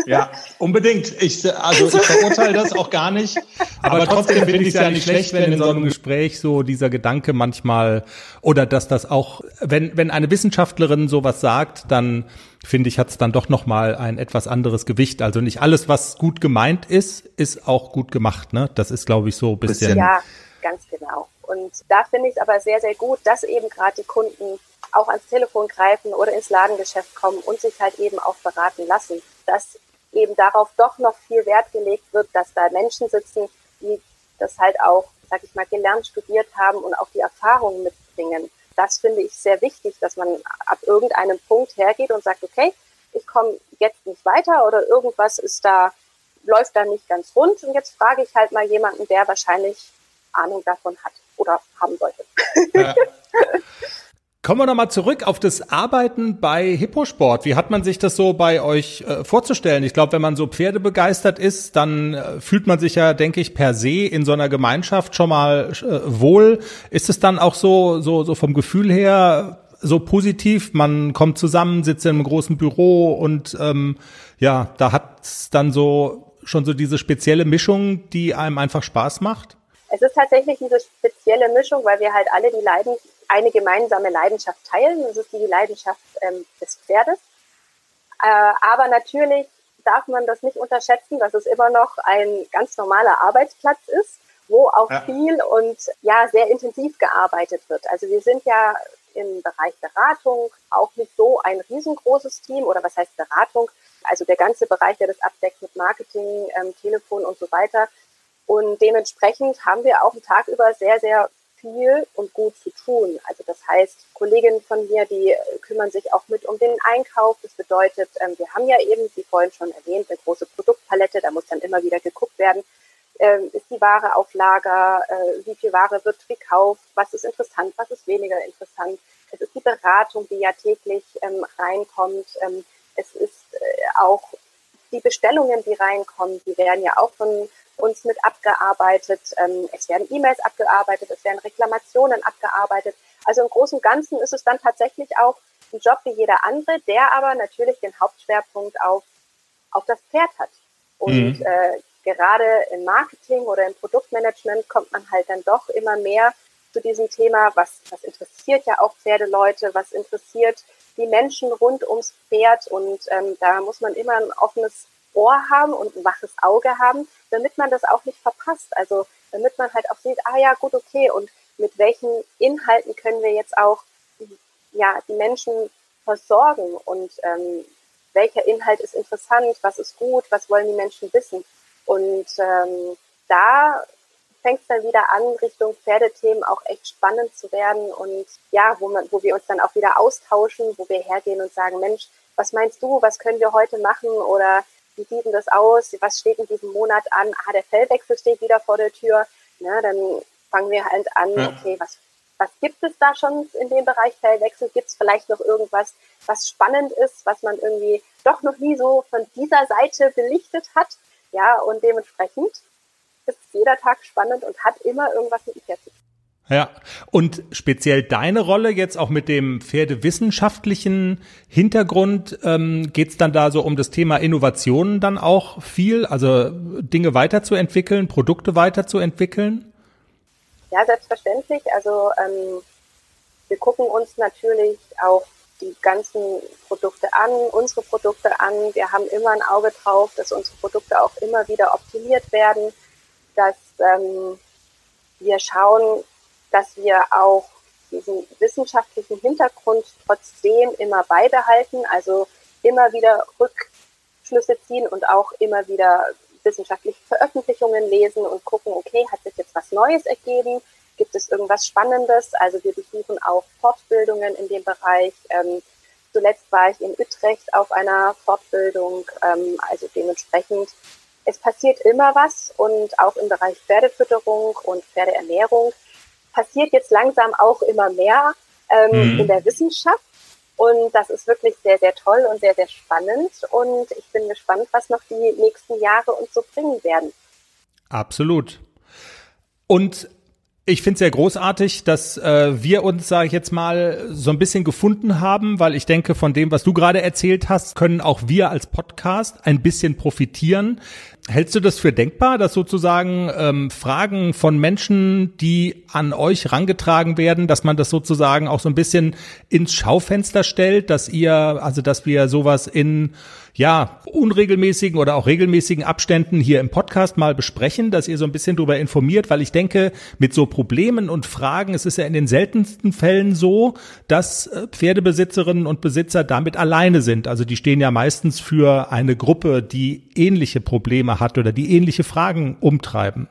Ja, unbedingt. Ich, also ich verurteile das auch gar nicht. Aber, aber trotzdem finde ich es ja nicht schlecht, wenn in so einem Gespräch so dieser Gedanke manchmal oder dass das auch, wenn, wenn eine Wissenschaftlerin sowas sagt, dann finde ich, hat es dann doch nochmal ein etwas anderes Gewicht. Also nicht alles, was gut gemeint ist, ist auch gut gemacht. Ne? Das ist, glaube ich, so ein bisschen. Ja, ganz genau. Und da finde ich es aber sehr, sehr gut, dass eben gerade die Kunden auch ans Telefon greifen oder ins Ladengeschäft kommen und sich halt eben auch beraten lassen, dass eben darauf doch noch viel Wert gelegt wird, dass da Menschen sitzen, die das halt auch, sag ich mal, gelernt, studiert haben und auch die Erfahrungen mitbringen. Das finde ich sehr wichtig, dass man ab irgendeinem Punkt hergeht und sagt, okay, ich komme jetzt nicht weiter oder irgendwas ist da, läuft da nicht ganz rund und jetzt frage ich halt mal jemanden, der wahrscheinlich Ahnung davon hat oder haben sollte. Ja. Kommen wir nochmal zurück auf das Arbeiten bei Hipposport. Wie hat man sich das so bei euch äh, vorzustellen? Ich glaube, wenn man so Pferde begeistert ist, dann äh, fühlt man sich ja, denke ich, per se in so einer Gemeinschaft schon mal äh, wohl. Ist es dann auch so, so, so vom Gefühl her so positiv? Man kommt zusammen, sitzt in einem großen Büro und ähm, ja, da hat's dann so schon so diese spezielle Mischung, die einem einfach Spaß macht? Es ist tatsächlich diese spezielle Mischung, weil wir halt alle die Leiden eine gemeinsame Leidenschaft teilen. Das ist die Leidenschaft ähm, des Pferdes. Äh, aber natürlich darf man das nicht unterschätzen, dass es immer noch ein ganz normaler Arbeitsplatz ist, wo auch ja. viel und ja sehr intensiv gearbeitet wird. Also wir sind ja im Bereich Beratung auch nicht so ein riesengroßes Team oder was heißt Beratung? Also der ganze Bereich, der das abdeckt mit Marketing, ähm, Telefon und so weiter. Und dementsprechend haben wir auch einen Tag über sehr, sehr viel und gut zu tun. Also das heißt, Kolleginnen von mir, die äh, kümmern sich auch mit um den Einkauf. Das bedeutet, ähm, wir haben ja eben, wie vorhin schon erwähnt, eine große Produktpalette. Da muss dann immer wieder geguckt werden, ähm, ist die Ware auf Lager, äh, wie viel Ware wird gekauft, was ist interessant, was ist weniger interessant. Es ist die Beratung, die ja täglich ähm, reinkommt. es ist äh, auch die Bestellungen, die reinkommen, die werden ja auch von uns mit abgearbeitet. Ähm, es werden E-Mails abgearbeitet, es werden Reklamationen abgearbeitet. Also im Großen und Ganzen ist es dann tatsächlich auch ein Job wie jeder andere, der aber natürlich den Hauptschwerpunkt auf, auf das Pferd hat. Und mhm. äh, gerade im Marketing oder im Produktmanagement kommt man halt dann doch immer mehr zu diesem Thema, was, was interessiert ja auch Pferdeleute, was interessiert die Menschen rund ums Pferd und ähm, da muss man immer ein offenes Ohr haben und ein waches Auge haben, damit man das auch nicht verpasst. Also damit man halt auch sieht, ah ja, gut, okay, und mit welchen Inhalten können wir jetzt auch ja, die Menschen versorgen und ähm, welcher Inhalt ist interessant, was ist gut, was wollen die Menschen wissen. Und ähm, da fängt es dann wieder an, Richtung Pferdethemen auch echt spannend zu werden und ja, wo man, wo wir uns dann auch wieder austauschen, wo wir hergehen und sagen, Mensch, was meinst du, was können wir heute machen oder wie sieht denn das aus? Was steht in diesem Monat an? Ah, der Fellwechsel steht wieder vor der Tür. Ne, dann fangen wir halt an, ja. okay, was, was gibt es da schon in dem Bereich Fellwechsel? Gibt es vielleicht noch irgendwas, was spannend ist, was man irgendwie doch noch nie so von dieser Seite belichtet hat? Ja, und dementsprechend ist jeder Tag spannend und hat immer irgendwas mit Pferd zu tun. Ja, und speziell deine Rolle jetzt auch mit dem pferdewissenschaftlichen Hintergrund, ähm, geht dann da so um das Thema Innovationen dann auch viel, also Dinge weiterzuentwickeln, Produkte weiterzuentwickeln? Ja, selbstverständlich. Also ähm, wir gucken uns natürlich auch die ganzen Produkte an, unsere Produkte an. Wir haben immer ein Auge drauf, dass unsere Produkte auch immer wieder optimiert werden, dass ähm, wir schauen, dass wir auch diesen wissenschaftlichen Hintergrund trotzdem immer beibehalten, also immer wieder Rückschlüsse ziehen und auch immer wieder wissenschaftliche Veröffentlichungen lesen und gucken, okay, hat sich jetzt was Neues ergeben? Gibt es irgendwas Spannendes? Also wir besuchen auch Fortbildungen in dem Bereich. Ähm, zuletzt war ich in Utrecht auf einer Fortbildung. Ähm, also dementsprechend, es passiert immer was und auch im Bereich Pferdefütterung und Pferdeernährung passiert jetzt langsam auch immer mehr ähm, mhm. in der Wissenschaft. Und das ist wirklich sehr, sehr toll und sehr, sehr spannend. Und ich bin gespannt, was noch die nächsten Jahre uns so bringen werden. Absolut. Und ich finde es sehr großartig, dass äh, wir uns, sage ich jetzt mal, so ein bisschen gefunden haben, weil ich denke, von dem, was du gerade erzählt hast, können auch wir als Podcast ein bisschen profitieren. Hältst du das für denkbar, dass sozusagen ähm, Fragen von Menschen, die an euch rangetragen werden, dass man das sozusagen auch so ein bisschen ins Schaufenster stellt, dass ihr, also dass wir sowas in ja, unregelmäßigen oder auch regelmäßigen Abständen hier im Podcast mal besprechen, dass ihr so ein bisschen darüber informiert, weil ich denke, mit so Problemen und Fragen, es ist ja in den seltensten Fällen so, dass äh, Pferdebesitzerinnen und Besitzer damit alleine sind. Also die stehen ja meistens für eine Gruppe, die ähnliche Probleme hat oder die ähnliche Fragen umtreiben.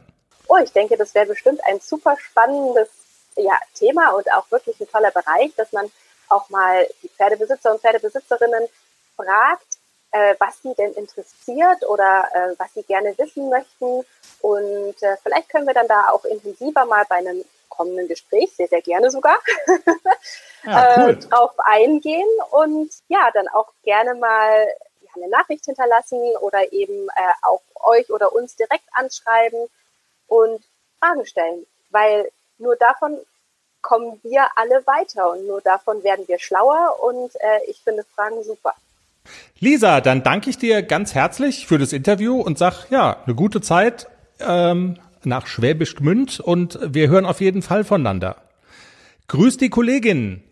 Oh, ich denke, das wäre bestimmt ein super spannendes ja, Thema und auch wirklich ein toller Bereich, dass man auch mal die Pferdebesitzer und Pferdebesitzerinnen fragt, äh, was sie denn interessiert oder äh, was sie gerne wissen möchten. Und äh, vielleicht können wir dann da auch intensiver mal bei einem kommenden Gespräch, sehr, sehr gerne sogar, ja, cool. drauf eingehen und ja, dann auch gerne mal ja, eine Nachricht hinterlassen oder eben äh, auch euch oder uns direkt anschreiben und Fragen stellen, weil nur davon kommen wir alle weiter und nur davon werden wir schlauer und äh, ich finde Fragen super. Lisa, dann danke ich dir ganz herzlich für das Interview und sag ja, eine gute Zeit ähm, nach Schwäbisch Gmünd und wir hören auf jeden Fall voneinander. Grüß die Kollegin.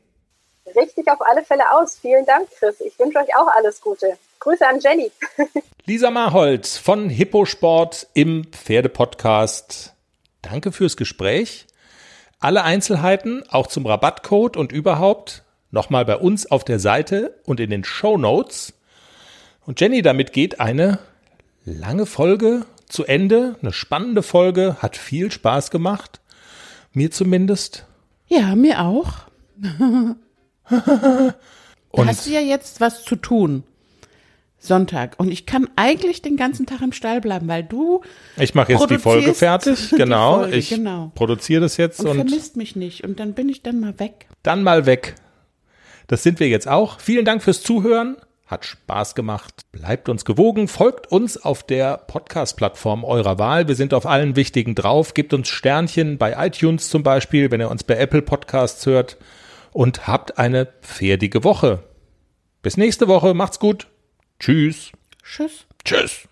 Richtig auf alle Fälle aus. Vielen Dank, Chris. Ich wünsche euch auch alles Gute. Grüße an Jenny. Lisa Marholz von Hipposport im Pferdepodcast. Danke fürs Gespräch. Alle Einzelheiten, auch zum Rabattcode und überhaupt, nochmal bei uns auf der Seite und in den Show Notes. Und Jenny, damit geht eine lange Folge zu Ende, eine spannende Folge, hat viel Spaß gemacht. Mir zumindest. Ja, mir auch. da hast du ja jetzt was zu tun. Sonntag. Und ich kann eigentlich den ganzen Tag im Stall bleiben, weil du. Ich mache jetzt die Folge fertig, genau. Folge, ich genau. produziere das jetzt und, und vermisst mich nicht. Und dann bin ich dann mal weg. Dann mal weg. Das sind wir jetzt auch. Vielen Dank fürs Zuhören. Hat Spaß gemacht. Bleibt uns gewogen. Folgt uns auf der Podcast-Plattform eurer Wahl. Wir sind auf allen wichtigen drauf. Gebt uns Sternchen bei iTunes zum Beispiel, wenn ihr uns bei Apple Podcasts hört. Und habt eine pferdige Woche. Bis nächste Woche. Macht's gut. Tschüss. Tschüss. Tschüss.